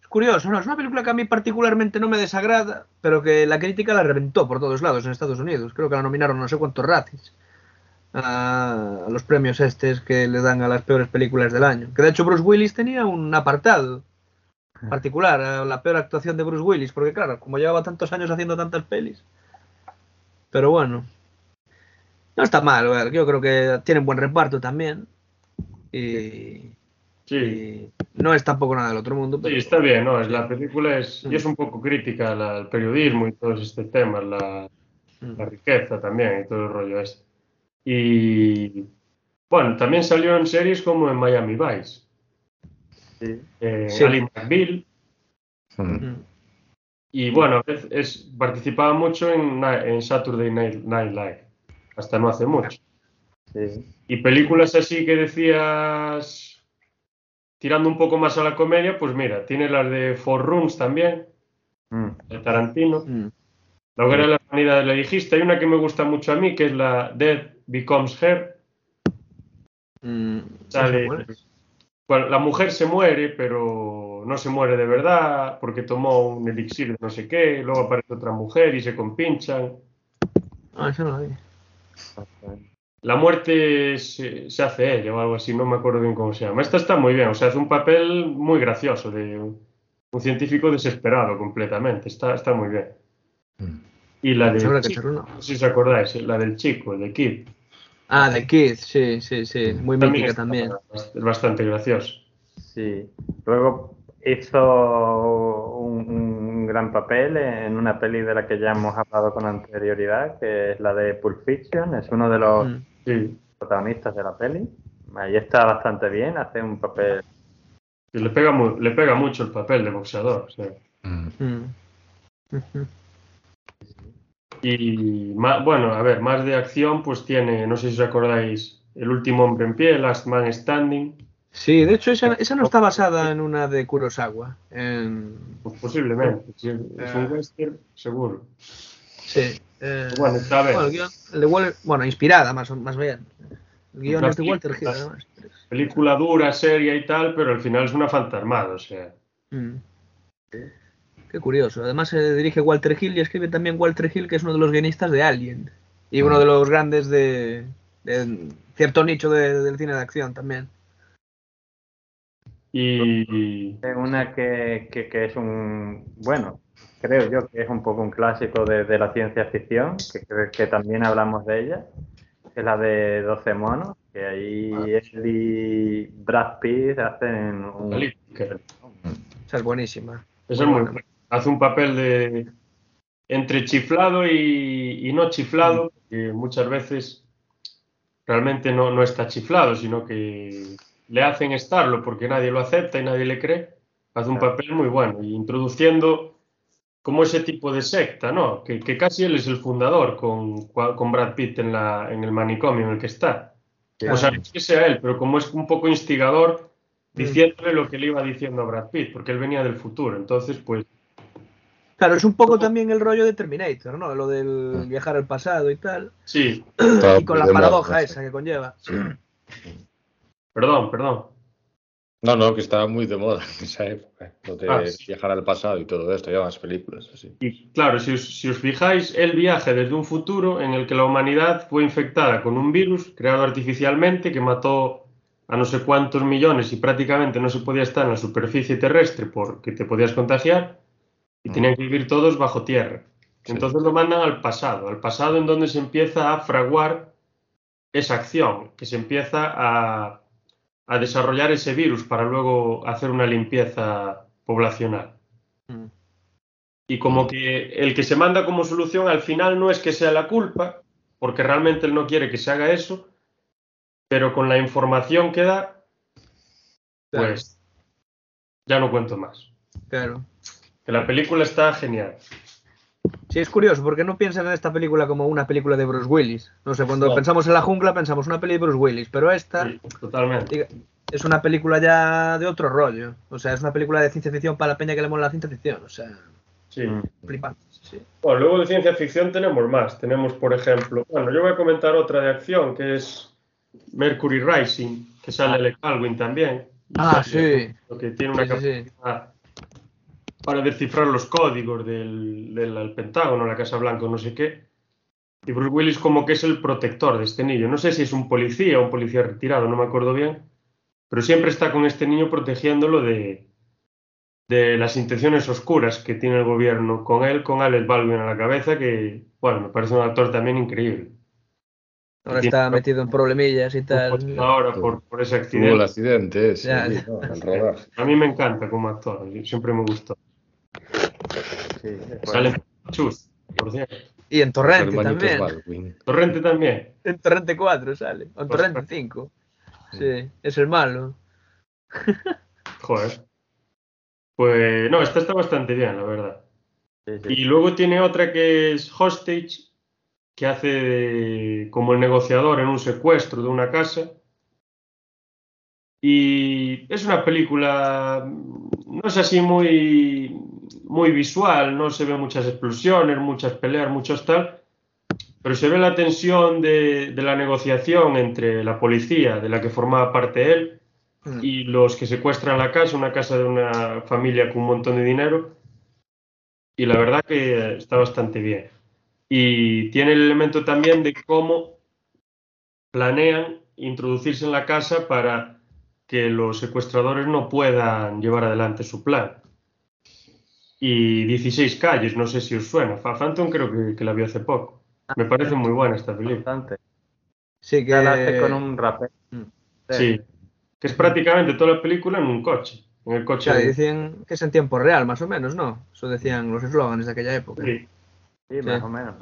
Es curioso, ¿no? Es una película que a mí particularmente no me desagrada, pero que la crítica la reventó por todos lados en Estados Unidos. Creo que la nominaron no sé cuántos racis a, los premios estos que le dan a las peores películas del año. Que de hecho Bruce Willis tenía un apartado particular, la peor actuación de Bruce Willis, porque claro, como llevaba tantos años haciendo tantas pelis. Pero bueno, no está mal, yo creo que tienen buen reparto también. Y, Sí. no es tampoco nada del otro mundo. Sí, está bien, ¿no? Es, la película es, y es un poco crítica al periodismo y todos este temas, la, la, riqueza también y todo el rollo ese. Y bueno, también salió en series como en Miami Vice. Sí. Eh, Ali McBeal. Y bueno, es, participaba mucho en, en Saturday Night, Night Live, hasta no hace mucho. Sí. Y películas así que decías tirando un poco más a la comedia, pues mira, tiene las de Four Rooms también, mm. de Tarantino. Mm. La hoguera de la humanidad le dijiste. Hay una que me gusta mucho a mí, que es la Dead Becomes Her. Mm, bueno, la mujer se muere, pero no se muere de verdad porque tomó un elixir de no sé qué. Luego aparece otra mujer y se compinchan. Ah, eso no lo vi la muerte se, hace ella o algo así, no me acuerdo bien cómo se llama. Esta está muy bien, o sea, hace un papel muy gracioso de un, científico desesperado completamente, está, está muy bien. Mm. Y la de... no sé si os acordáis, la del chico, el de Kid. Ah, de Kid, sí, sí, sí, muy mítica también. Es bastante gracioso. Sí, luego hizo un, gran papel en una peli de la que ya hemos hablado con anterioridad, que es la de Pulp Fiction, es uno de los... Sí. protagonistas de la peli. Ahí está bastante bien, hace un papel. le, pega le pega mucho el papel de boxeador. Mm. Y bueno, a ver, más de acción, pues tiene, no sé si os acordáis, El último hombre en pie, Last Man Standing. Sí, de hecho, esa, esa no está basada en una de Kurosawa. Pues posiblemente, es un eh. western, seguro. Sí. Eh, bueno, está bien. Bueno, inspirada más, más bien. El guion es de Walter Hill, además. Película dura, seria y tal, pero al final es una fantasmada, o sea. Mm. Qué curioso. Además se dirige Walter Hill y escribe también Walter Hill, que es uno de los guionistas de Alien. Y uno mm. de los grandes de, cierto nicho del cine de acción también. Y una que, que, es un bueno creo yo que es un poco un clásico de, la ciencia ficción, que, que también hablamos de ella, es la de 12 monos, que ahí ah. y Brad Pitt hacen un... Esa es buenísima. Hace un papel de entre chiflado y, no chiflado, que muchas veces realmente no, no está chiflado, sino que le hacen estarlo porque nadie lo acepta y nadie le cree. Hace un papel muy bueno y introduciendo como ese tipo de secta, ¿no? Que, casi él es el fundador con, con Brad Pitt en, la, en el manicomio en el que está. O sea, es que sea él, pero como es un poco instigador, mm. diciéndole lo que le iba diciendo a Brad Pitt, porque él venía del futuro. Entonces, pues. Claro, es un poco también el rollo de Terminator, ¿no? Lo del viajar al pasado y tal. Sí. y con la paradoja esa que conlleva. Perdón, perdón. No, no, que estaba muy de moda en esa época, lo de ah, viajar al pasado y todo esto, ya más películas así. Y claro, si os, fijáis, el viaje desde un futuro en el que la humanidad fue infectada con un virus creado artificialmente que mató a no sé cuántos millones y prácticamente no se podía estar en la superficie terrestre porque te podías contagiar y tenían que vivir todos bajo tierra. Entonces lo mandan al pasado, al pasado en donde se empieza a fraguar esa acción, que se empieza a a desarrollar ese virus para luego hacer una limpieza poblacional. Mm. Y como que el que se manda como solución al final no es que sea la culpa, porque realmente él no quiere que se haga eso, pero con la información que da, Pues ya no cuento más. Claro. Que la película está genial. Sí, es curioso, porque no piensan en esta película como una película de Bruce Willis. No sé, cuando pensamos en la jungla pensamos una peli de Bruce Willis, pero esta totalmente. es una película ya de otro rollo. O sea, es una película de ciencia ficción para la peña que le mola la ciencia ficción. O sea, sí. flipante. Bueno, luego de ciencia ficción tenemos más. Tenemos, por ejemplo, bueno, yo voy a comentar otra de acción que es Mercury Rising, que sale el Calvin también. Ah, sí. Que tiene una capacidad para descifrar los códigos del, del Pentágono, la Casa Blanca, no sé qué. Y Bruce Willis como que es el protector de este niño. No sé si es un policía o un policía retirado, no me acuerdo bien. Pero siempre está con este niño protegiéndolo de, de las intenciones oscuras que tiene el gobierno con él, con Alex Baldwin a la cabeza, que, bueno, me parece un actor también increíble. Ahora está metido en problemillas y tal. Ahora por, por ese accidente. el accidente sí, A mí me encanta como actor, siempre me gustó. Sí, Sale en Chus, por cierto. Y en Torrente también. Torrente también. En Torrente 4 sale. O en Torrente 5. Sí, es el malo. Joder. Pues no, esta está bastante bien, la verdad. Y luego tiene otra que es Hostage, que hace como el negociador en un secuestro de una casa. Y es una película, no es así muy, muy visual, no se ve muchas explosiones, muchas peleas, muchos tal, pero se ve la tensión de, de la negociación entre la policía, de la que formaba parte él, Mm. y los que secuestran la casa, una casa de una familia con un montón de dinero. Y la verdad que está bastante bien. Y tiene el elemento también de cómo planean introducirse en la casa para que los secuestradores no puedan llevar adelante su plan. Y 16 calles, no sé si os suena. Phantom creo que, la vio hace poco. Me parece muy buena esta película. Sí, que la hace con un rapper. Sí, que es prácticamente toda la película en un coche. En el coche. decían que es en tiempo real, más o menos, ¿no? Eso decían los eslóganes de aquella época. Sí. sí, más o menos.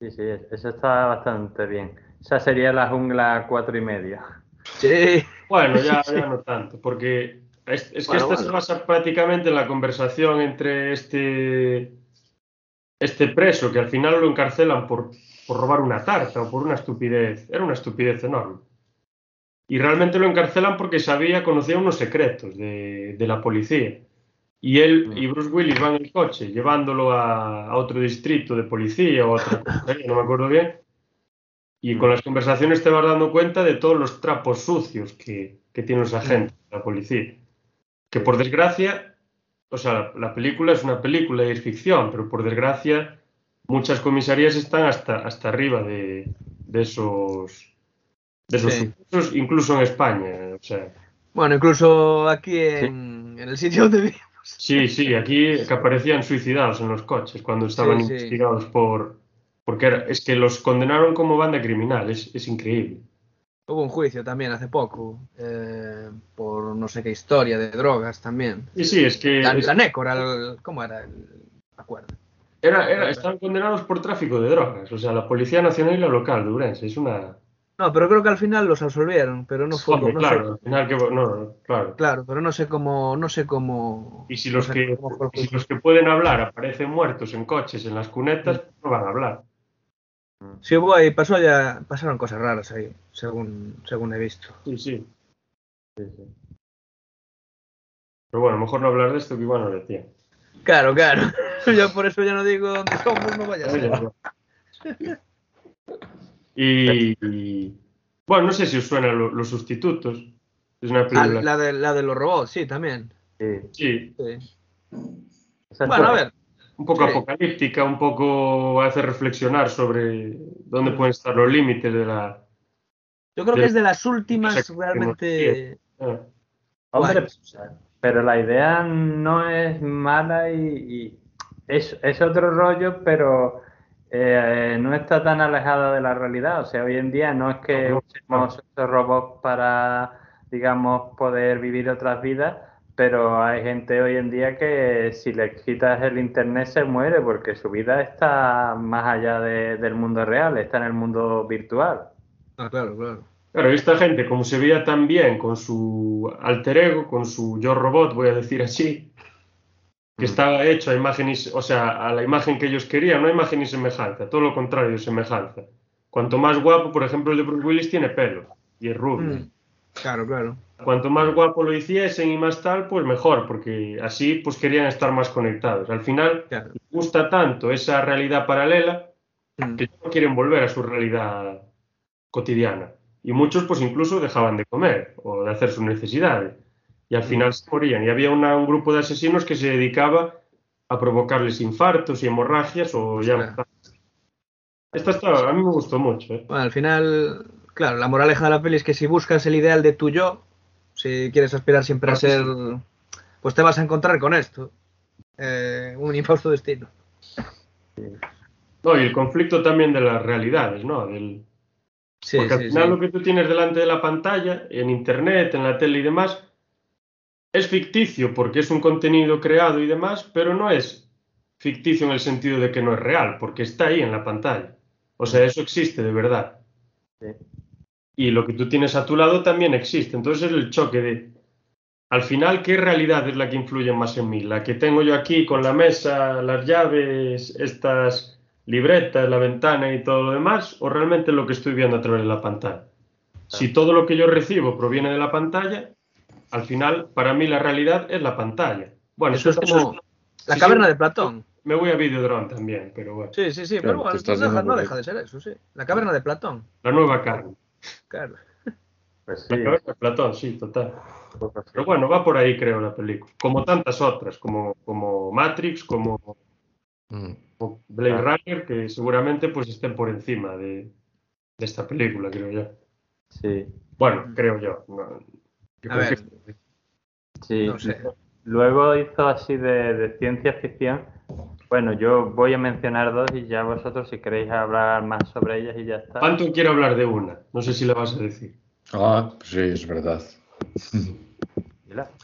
Sí, sí, eso está bastante bien. Esa sería la jungla cuatro y media. Sí. Bueno, ya, no tanto, porque es, que esta se basa prácticamente en la conversación entre este, este preso, que al final lo encarcelan por, por robar una tarta o por una estupidez. Era una estupidez enorme y realmente lo encarcelan porque sabía, conocía unos secretos de, la policía. Y él mm. y Bruce Willis van en el coche llevándolo a, otro distrito de policía o otra no me acuerdo bien. Y con las conversaciones te vas dando cuenta de todos los trapos sucios que, que tiene los agentes de la policía. Que por desgracia, o sea, la, película es una película y es ficción, pero por desgracia muchas comisarías están hasta, hasta arriba de, de esos de esos incluso en España. O sea. Bueno, incluso aquí en, el sitio donde vivimos. Sí, sí, aquí que aparecían suicidados en los coches cuando estaban investigados por... Porque es que los condenaron como banda criminal, es, es increíble. Hubo un juicio también hace poco eh, por no sé qué historia de drogas también. Sí, sí, es que... La, la ¿cómo era el acuerdo? Era, era, estaban condenados por tráfico de drogas, o sea, la Policía Nacional y la local de Urense, es una... No, pero creo que al final los absolvieron, pero no fue. no claro, al final que no, claro. Claro, pero no sé cómo, no sé cómo. Y si los que si los que pueden hablar aparecen muertos en coches, en las cunetas, no van a hablar. Sí, hubo ahí, pasó ya, pasaron cosas raras ahí, según, según he visto. Sí, sí. sí, sí. Pero bueno, mejor no hablar de esto que igual no decía. Claro, claro. Yo por eso ya no digo dónde somos, no vaya a ser. Y, bueno, no sé si os suenan los sustitutos. Es una ah, la, de, la de los robots, sí, también. Sí. Bueno, a ver. Un poco apocalíptica, un poco hace reflexionar sobre dónde pueden estar los límites de la. Yo creo que es de las últimas realmente. Ah. Hombre, pero la idea no es mala y, es, es, otro rollo, pero eh, no está tan alejada de la realidad. O sea, hoy en día no es que usemos estos robots para, digamos, poder vivir otras vidas, pero hay gente hoy en día que si le quitas el internet se muere porque su vida está más allá del mundo real, está en el mundo virtual. Ah, claro, claro. Claro, esta gente, como se veía tan bien con su alter ego, con su yo robot, voy a decir así, que mm. estaba hecho a imagen o sea, a la imagen que ellos querían, no a imagen y semejanza, todo lo contrario, semejanza. Cuanto más guapo, por ejemplo, el de Bruce Willis tiene pelo y es rubio. Mm. Claro, claro. Cuanto más guapo lo hiciesen y más tal, pues mejor, porque así pues querían estar más conectados. Al final, les gusta tanto esa realidad paralela mm. que no quieren volver a su realidad cotidiana y muchos pues incluso dejaban de comer o de hacer sus necesidades y al final se morían y había un grupo de asesinos que se dedicaba a provocarles infartos y hemorragias o ya esta estaba, a mí me gustó mucho ¿eh? bueno, al final claro la moraleja de la peli es que si buscas el ideal de tu yo si quieres aspirar siempre a ser pues te vas a encontrar con esto. Eh, un infausto destino. No y el conflicto también de las realidades no del porque al final lo que tú tienes delante de la pantalla, en internet, en la tele y demás, es ficticio porque es un contenido creado y demás, pero no es ficticio en el sentido de que no es real, porque está ahí en la pantalla. O sea, eso existe de verdad. Y lo que tú tienes a tu lado también existe. Entonces es el choque de, al final, ¿qué realidad es la que influye más en mí? La que tengo yo aquí con la mesa, las llaves, estas libretas, la ventana y todo lo demás, o realmente lo que estoy viendo a través de la pantalla. Si todo lo que yo recibo proviene de la pantalla, al final, para mí la realidad es la pantalla. Bueno, eso, es como la caverna de Platón. Me voy a Videodrome también, pero bueno. Sí, sí, sí, pero bueno, no deja, de ser eso, sí. La caverna de Platón. La nueva carne. Claro. Pues La caverna de Platón, sí, total. Pero bueno, va por ahí, creo, la película. Como tantas otras, como, como Matrix, como mm. Blade Runner, que seguramente pues estén por encima de, esta película, creo yo. Sí. Bueno, creo yo. a ver. Sí. Luego hizo así de, ciencia ficción. Bueno, yo voy a mencionar dos y ya vosotros si queréis hablar más sobre ellas y ya está. ¿Cuánto quiero hablar de una? No sé si la vas a decir. Ah, sí, es verdad.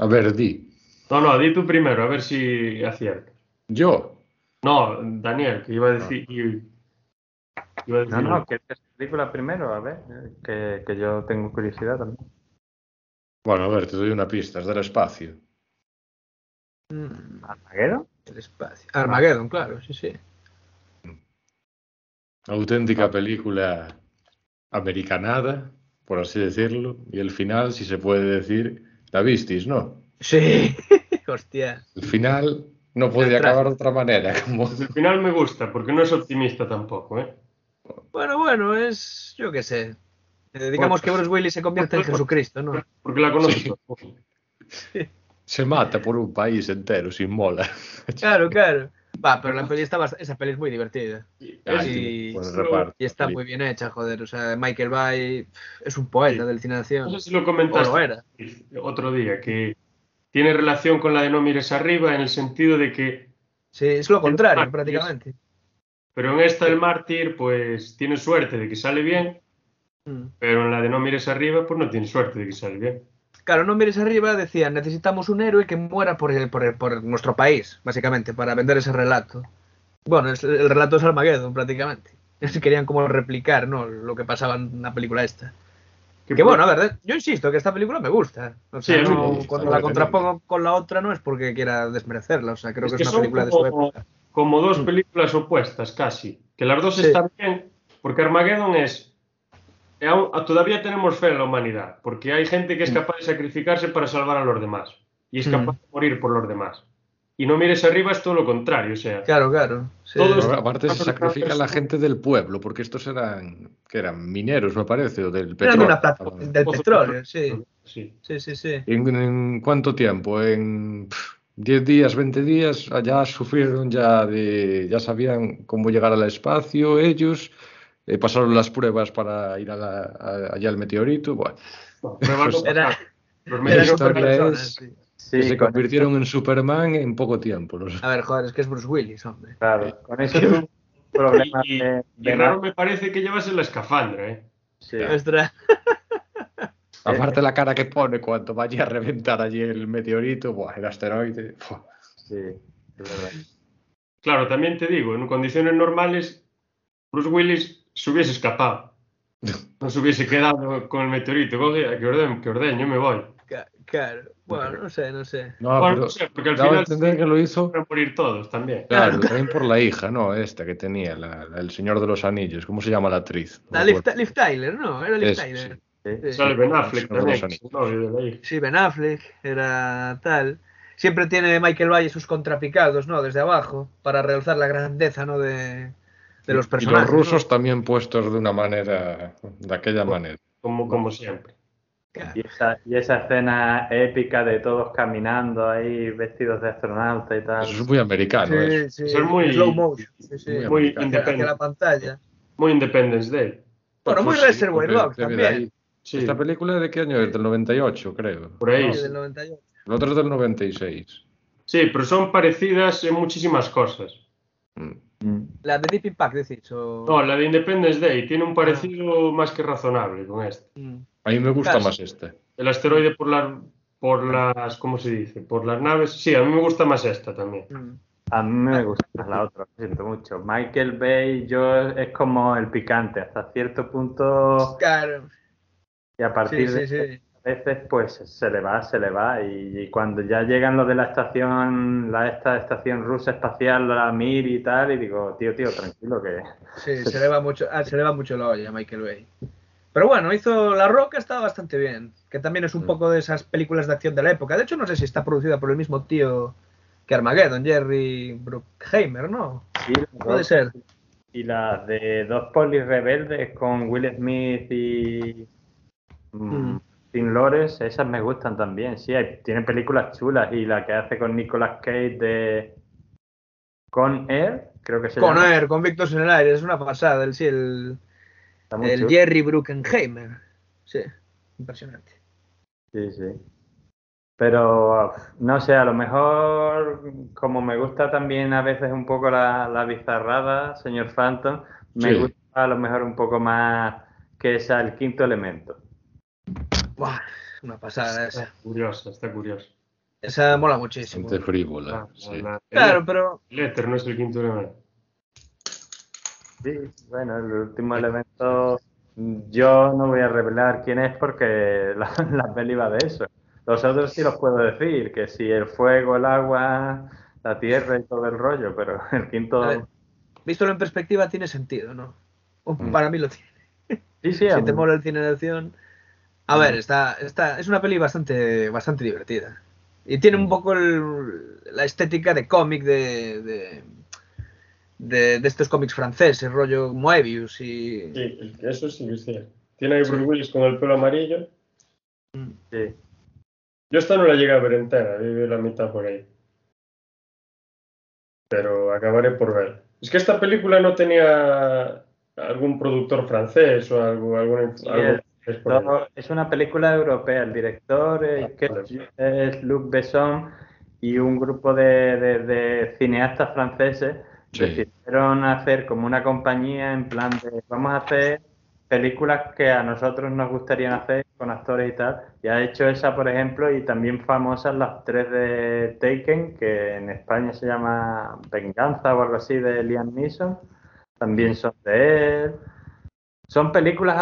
a ver, di. No, no, di tú primero, a ver si aciertas. ¿Yo? No, Daniel, que iba a decir. Iba a decir no, no, que es película primero, a ver, que, que, yo tengo curiosidad también. Bueno, a ver, te doy una pista, es del espacio. Mm, ¿Armageddon? El espacio. Armageddon, claro, sí, sí. Auténtica película americanada, por así decirlo, y el final, si se puede decir, la visteis, ¿no? Sí, hostia. El final no podía acabar de otra manera. Como... Pues el final me gusta, porque no es optimista tampoco, ¿eh? Bueno, bueno, es. Yo qué sé. Eh, digamos que Bruce Willis se convierte en Jesucristo, ¿no? Porque la conozco. Se mata por un país entero sin mola. Claro, claro. Va, pero la peli está esa peli es muy divertida. y, está muy bien hecha, joder. O sea, Michael Bay es un poeta del cine de acción. No sé si lo comentaste otro día, que tiene relación con la de no mires arriba en el sentido de que... Sí, es lo contrario prácticamente. Pero en esta el mártir pues tiene suerte de que sale bien, mm. pero en la de no mires arriba pues no tiene suerte de que sale bien. Claro, no mires arriba decían necesitamos un héroe que muera por, el, por, nuestro país, básicamente, para vender ese relato. Bueno, el relato es Armageddon prácticamente. Querían como replicar ¿no? lo que pasaba en la película esta. Que, bueno, a ver, yo insisto que esta película me gusta. O sea, cuando la contrapongo con la otra no es porque quiera desmerecerla. O sea, creo que, es una película de su época. Como dos películas opuestas, casi. Que las dos están bien, porque Armageddon es. Todavía tenemos fe en la humanidad, porque hay gente que es capaz de sacrificarse para salvar a los demás. Y es capaz de morir por los demás y no mires arriba es todo lo contrario, o sea. Claro, claro. aparte se sacrifica la gente del pueblo, porque estos eran, que eran mineros, me parece, o del petróleo. del petróleo, sí. Sí, sí, sí. ¿En, cuánto tiempo? En 10 días, 20 días, allá sufrieron ya de, ya sabían cómo llegar al espacio ellos, eh, pasaron las pruebas para ir a allá al meteorito, bueno. era, los meteoritos se convirtieron en Superman en poco tiempo. A ver, joder, es que es Bruce Willis, hombre. Claro, con eso es un problema. Y, de, me parece que llevas la escafandra, ¿eh? Sí. Aparte la cara que pone cuando vaya a reventar allí el meteorito, buah, el asteroide. Sí, es verdad. Claro, también te digo, en condiciones normales, Bruce Willis se hubiese escapado. no se hubiese quedado con el meteorito. Que ordeno, que ordeno, yo me voy. Claro. Bueno, no sé, no sé. No, bueno, pero no sé, porque al final entender que lo hizo, van a morir todos también. claro, también por la hija, ¿no? Esta que tenía, la, la- el Señor de los Anillos. ¿Cómo se llama la actriz? No La Liv. Liv Tyler, ¿no? Era Liv Eso, Tyler. sí. Sí. Sale Ben Affleck Sí, también, es Ben Affleck era tal. Siempre tiene Michael Valle sus contrapicados, ¿no? Desde abajo, para realzar la grandeza, ¿no? De, de los Y personajes. los rusos ¿no? también puestos de una manera, de aquella manera. Como, como siempre. Claro. Y esa, y esa escena épica de todos caminando ahí vestidos de astronauta y tal. Eso es muy americano. eso. Sí, sí, Eso es muy- slow motion. Sí, sí. muy Muy independiente. la pantalla. Muy Independence Day. Bueno, muy Pues sí, Reservoir Dogs también. ahí. Sí, ¿Esta película de qué año es? Del 98, creo. por ahí. Sí, del 98. El otro es del 96. Sí, pero son parecidas en muchísimas cosas. Mm. Mm. La de Deep Impact, decís. O... No, la de Independence Day tiene un parecido más que razonable con este. Mm. A mí me gusta Claro. más este. El asteroide por las, por las, ¿cómo se dice? Por las naves. Sí, a mí me gusta más esta también. Mm. A mí me gusta más la otra, lo siento mucho. Michael Bay, yo es como el picante, hasta cierto punto, Claro. y a Sí, partir sí, de sí. Veces, pues se le va, se le va. Y, y cuando ya llegan los de la estación, la esta estación rusa espacial, la Mir y tal, y digo, tío, tío, tranquilo que. Sí, se le va mucho, ah, se le va mucho la olla a Michael Bay. Pero bueno, hizo La Roca, estaba bastante bien. Que también es un Mm. poco de esas películas de acción de la época. De hecho, no sé si está producida por el mismo tío que Armageddon, Jerry Bruckheimer, ¿no? Sí, Puede ser. Y las de dos polis rebeldes con Will Smith y mm, Tim Lawrence, esas me gustan también. Sí, hay- tienen películas chulas. Y la que hace con Nicolas Cage de Con Air, creo que se Con llama. Air, con el aire, es una pasada. El, sí, el, el chulo. Jerry Bruckheimer. Sí, impresionante. Sí, sí. Pero no sé, a lo mejor, como me gusta también a veces un poco la, la bizarrada, señor Phantom, me Sí. gusta a lo mejor un poco más que esa el quinto elemento. Buah, una pasada esa. Está curiosa, está curiosa. Esa mola muchísimo. Bastante frívola. Sí. la- Claro, pero el éter no es el quinto elemento. Sí, bueno, el último elemento, yo no voy a revelar quién es porque la, la peli va de eso. Los otros sí los puedo decir, que si el fuego, el agua, la tierra y todo el rollo, pero el quinto... Ver. vístolo en perspectiva tiene sentido, ¿no? O Mm. Para mí lo tiene. Sí, sí, a Si te mola el cine de acción. A ver, está, está, es una peli bastante, bastante divertida. Y tiene un poco el- la estética de cómic de, de, de, de estos cómics franceses, rollo Moebius y... Sí, eso sí cierto. Tiene ahí Bruce Willis con el pelo amarillo. sí. Yo esta no la llegué a ver entera, vi la mitad por ahí. Pero acabaré por ver. Es que esta película no tenía algún productor francés o algo, algún, Sí, algo el- es una película europea. El director es, Ah, es Luc Besson y un grupo de, de- de cineastas franceses Sí. decidieron hacer como una compañía en plan de vamos a hacer películas que a nosotros nos gustarían hacer con actores y tal. Y ha hecho esa, por ejemplo, y también famosas las tres de Taken, que en España se llama Venganza o algo así, de Liam Neeson. También son de él. Son películas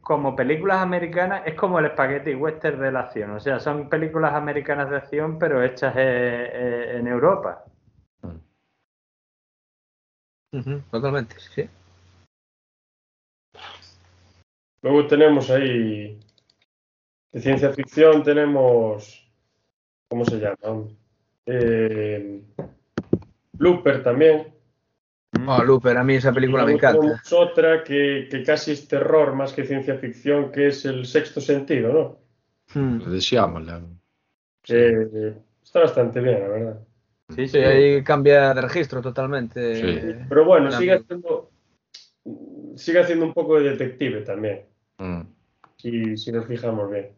como películas americanas, es como el spaghetti western de la acción. O sea, son películas americanas de acción, pero hechas eh, eh, en Europa. Totalmente, sí. Luego tenemos ahí de ciencia ficción, tenemos, ¿cómo se llama? Eh, Looper también. Oh, Looper, a mí esa película Y me luego encanta. tenemos otra que, que casi es terror más que ciencia ficción, que es el sexto sentido, ¿no? Mm. De Shyamalan. Eh, está bastante bien, la verdad. Sí, Sí, ahí cambia de registro totalmente. Sí. Pero bueno, sigue haciendo, sigue haciendo un poco de detective también, Mm. si, si nos fijamos bien.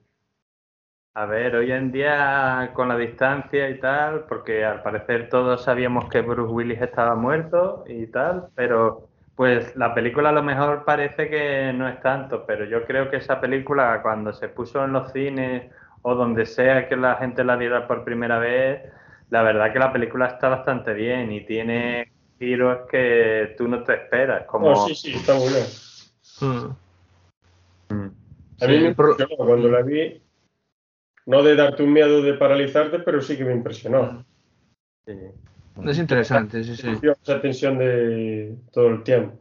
A ver, hoy en día con la distancia y tal, porque al parecer todos sabíamos que Bruce Willis estaba muerto y tal, pero pues la película a lo mejor parece que no es tanto, pero yo creo que esa película cuando se puso en los cines o donde sea que la gente la viera por primera vez, la verdad que la película está bastante bien y tiene giros que tú no te esperas, como... No, sí, sí, está muy bien. Mm. Mm. A mí Sí, me por- cuando la vi, no de darte un miedo de paralizarte, pero sí que me impresionó. Sí. Es interesante, sí, sí. Esa tensión de todo el tiempo,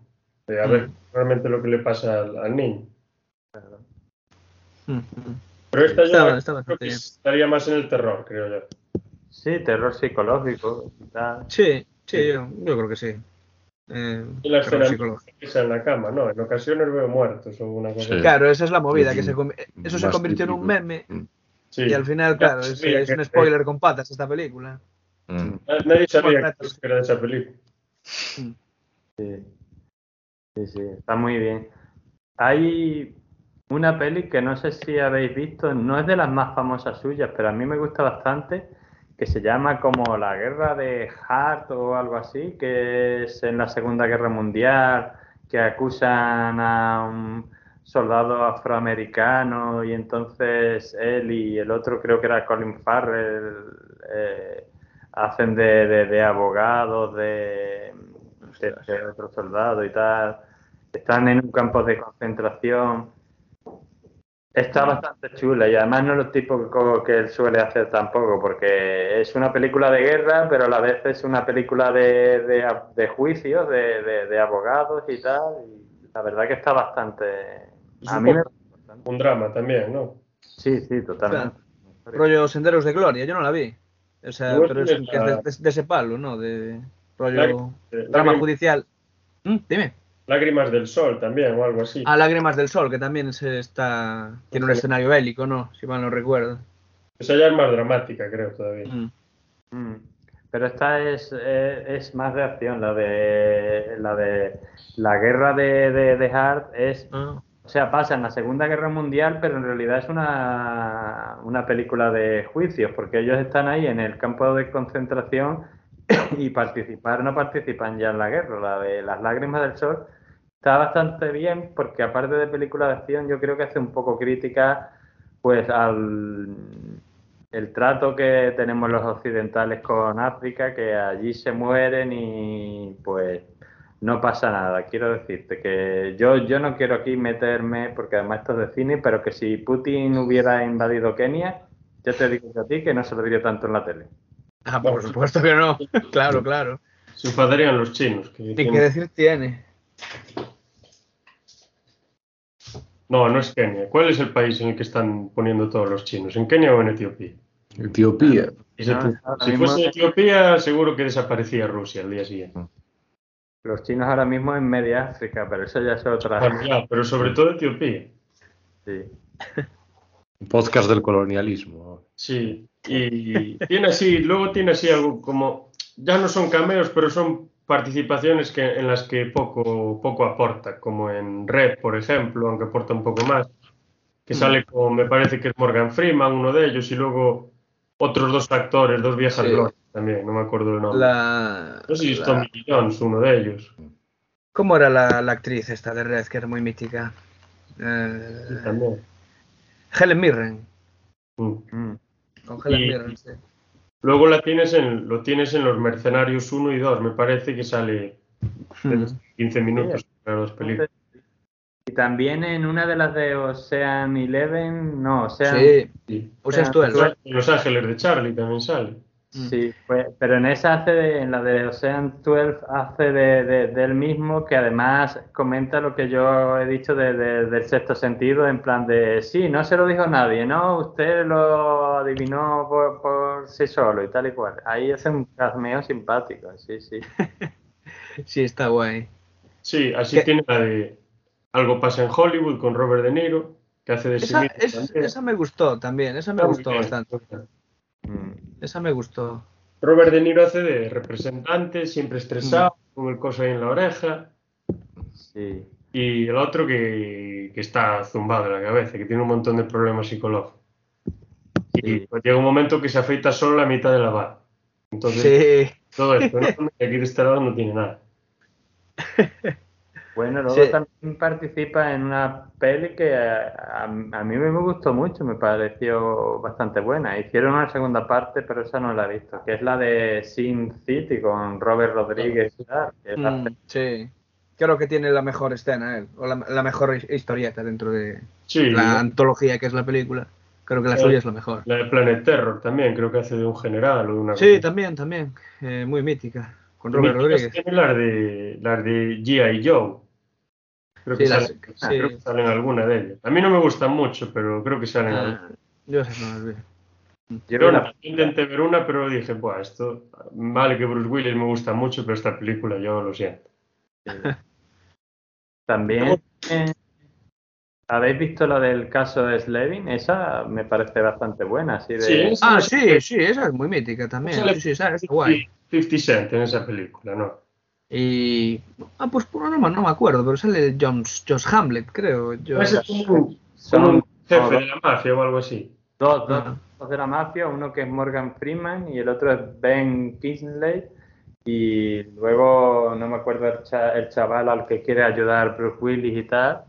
de a ver realmente lo que le pasa al, al niño. Mm, mm. Pero esta Está- creo que estaría más en el terror, creo yo. Sí, terror psicológico. Sí, sí, yo, yo creo que sí. Eh, Y la terror escena psicológico. esa en la cama, ¿no? En ocasiones veo muertos o una cosa Sí. así. Claro, esa es la movida, que se Mm, eso se convirtió en un típico. meme Sí. y al final, claro, es, sabía es que- un spoiler con patas esta película. Mm. Nadie sabía que era de esa película. Sí. sí, sí, está muy bien. Hay una peli que no sé si habéis visto, no es de las más famosas suyas, pero a mí me gusta bastante, que se llama como La Guerra de Hart o algo así, que es en la Segunda Guerra Mundial, que acusan a un soldado afroamericano y entonces él y el otro, creo que era Colin Farrell, eh, hacen de, de, de abogados de, de, de otro soldado y tal. Están en un campo de concentración. Está bastante chula y además no es lo típico que él suele hacer tampoco, porque es una película de guerra, pero a la vez es una película de, juicios, de, de, de abogados y tal. Y la verdad que está bastante. A un mí me un drama también, ¿no? Sí, sí, totalmente. Rollo Senderos de Gloria, yo no la vi. O sea, pero es, tienes que es de, de- de ese palo, ¿no? De rollo Lágrimas- eh, drama judicial. Mm, Dime. Lágrimas del sol también, o algo así. A Lágrimas del Sol, que también se está tiene un escenario bélico, ¿no? Si mal no recuerdo. Esa ya es más dramática, creo, todavía. Mm. Mm. Pero esta es, es, es más de acción, la de la de la guerra de, de, de Hart es, Ah. O sea, pasa en la Segunda Guerra Mundial, pero en realidad es una, una película de juicios, porque ellos están ahí en el campo de concentración y participar no participan ya en la guerra. La de las lágrimas del sol está bastante bien, porque aparte de película de acción, yo creo que hace un poco crítica pues al el trato que tenemos los occidentales con África, que allí se mueren y pues no pasa nada. Quiero decirte que yo, yo no quiero aquí meterme, porque además esto es de cine, pero que si Putin hubiera invadido Kenia, yo te digo a ti que no se lo diría tanto en la tele. Ah, por supuesto que no. claro, claro. Se enfadarían los chinos. Que tienen- que decir tiene. No, no es Kenia. ¿Cuál es el país en el que están poniendo todos los chinos? ¿En Kenia o en Etiopía? Etiopía. No, si fuese Etiopía, seguro que desaparecía Rusia al día siguiente. Los chinos ahora mismo en media África, pero eso ya es otra. Bueno, ya, pero sobre todo Etiopía. Sí. Podcast del colonialismo. Sí, y tiene así, luego tiene así algo como, ya no son cameos, pero son participaciones que, en las que poco, poco aporta, como en Red, por ejemplo, aunque aporta un poco más, que sale con, me parece que es Morgan Freeman, uno de ellos, y luego otros dos actores, dos viejas Sí. glorias también, no me acuerdo el nombre. La, no sé si es la- Tommy Jones, uno de ellos. ¿Cómo era la, la actriz esta de Red, que era muy mítica? Eh, También. Helen Mirren. Mm. Mm. Con Helen Y- Mirren, sí. Luego la tienes en, lo tienes en Los Mercenarios 1 y 2, me parece que sale Mm. 15 minutos para las películas. Y también en una de las de Ocean Eleven, no, Ocean Sí, Sí. 12. En Los Ángeles de Charlie también sale. Sí, pues, pero en esa hace de, en la de Ocean 12 hace de, de- del mismo que además comenta lo que yo he dicho de- de- del sexto sentido, en plan de sí, no se lo dijo nadie, ¿no? Usted lo adivinó por, por sí solo y tal y cual. Ahí hace un cameo simpático, sí, sí. Sí, está guay. Sí, así ¿Qué? tiene la de Algo pasa en Hollywood con Robert De Niro, que hace de sí Esa, mismo es- también. esa me gustó también, esa me gustó bastante. Mm. Esa me gustó. Robert De Niro hace de representante, siempre estresado, con el coso ahí en la oreja. Sí. Y el otro que, que está zumbado en la cabeza, que tiene un montón de problemas psicológicos. Y pues llega un momento que se afeita solo la mitad de la barba. Entonces, Sí, todo esto, aquí de este lado no tiene nada. Bueno, luego Sí. también participa en una peli que a, a- a mí me gustó mucho, me pareció bastante buena. Hicieron una segunda parte, pero esa no la he visto, que es la de Sin City con Robert Rodríguez que Mm, sí. creo que tiene la mejor escena él, o la, la mejor hi- historieta dentro de Sí, la antología que es la película. Creo que la Sí. suya es la mejor. la de Planet Terror también, creo que hace de un general o de una Sí, cosa. también, también. Eh, muy mítica. Con Robert Rodríguez. tiene las de, las de G.I. Joe. Creo que, Sí, las- salen, sí. creo que salen alguna de ellas. A mí no me gustan mucho, pero creo que salen algunas. Ah, yo sé, no. Yo la- una- intenté ver una, pero dije, Buah, esto, vale que Bruce Willis me gusta mucho, pero esta película yo lo siento. También. eh, ¿Habéis visto lo del caso de Slevin? Esa me parece bastante buena. Así de... Sí, Ah, sí, sí, esa es muy mítica también. Sí, sí, esa es guay. 50 Cent en esa película, ¿no? Y. Ah, pues por no, no me acuerdo, pero sale John, Josh Hamlet, creo. Josh- es como un, Son como un jefe de la mafia o algo así. dos, dos, Ah. dos de la mafia, uno que es Morgan Freeman y el otro es Ben Kingsley. Y luego no me acuerdo el, cha- el chaval al que quiere ayudar Bruce Willis y tal.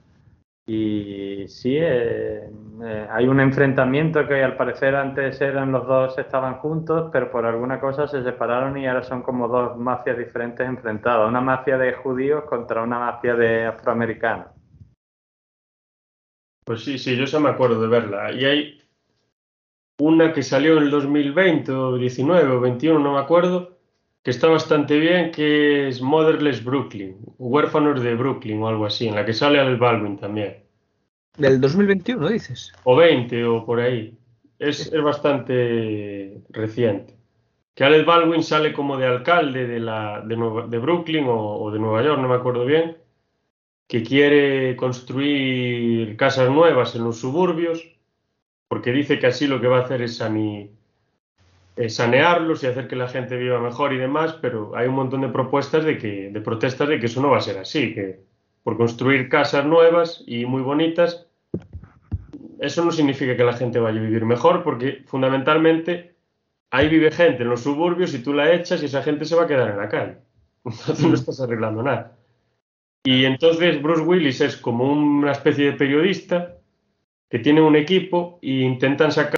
Y sí, eh, eh, hay un enfrentamiento que al parecer antes eran los dos estaban juntos, pero por alguna cosa se separaron y ahora son como dos mafias diferentes enfrentadas. Una mafia de judíos contra una mafia de afroamericanos. Pues sí, sí, yo ya me acuerdo de verla. Y hay una que salió en el 2020 o 19 o 21, no me acuerdo, que está bastante bien, que es Motherless Brooklyn, Huérfanos de Brooklyn o algo así, en la que sale Alec Baldwin también. Del 2021, dices. O 20 o por ahí. Es, es bastante reciente. Que Alec Baldwin sale como de alcalde de, la, de, Nueva- de Brooklyn o, o de Nueva York, no me acuerdo bien, que quiere construir casas nuevas en los suburbios, porque dice que así lo que va a hacer es sani- eh, sanearlos y hacer que la gente viva mejor y demás, pero hay un montón de propuestas de que, de protestas de que eso no va a ser así, que por construir casas nuevas y muy bonitas, eso no significa que la gente vaya a vivir mejor, porque fundamentalmente ahí vive gente en los suburbios y tú la echas y esa gente se va a quedar en la calle. Entonces no estás arreglando nada. Y entonces Bruce Willis es como una especie de periodista que tiene un equipo e intentan sacar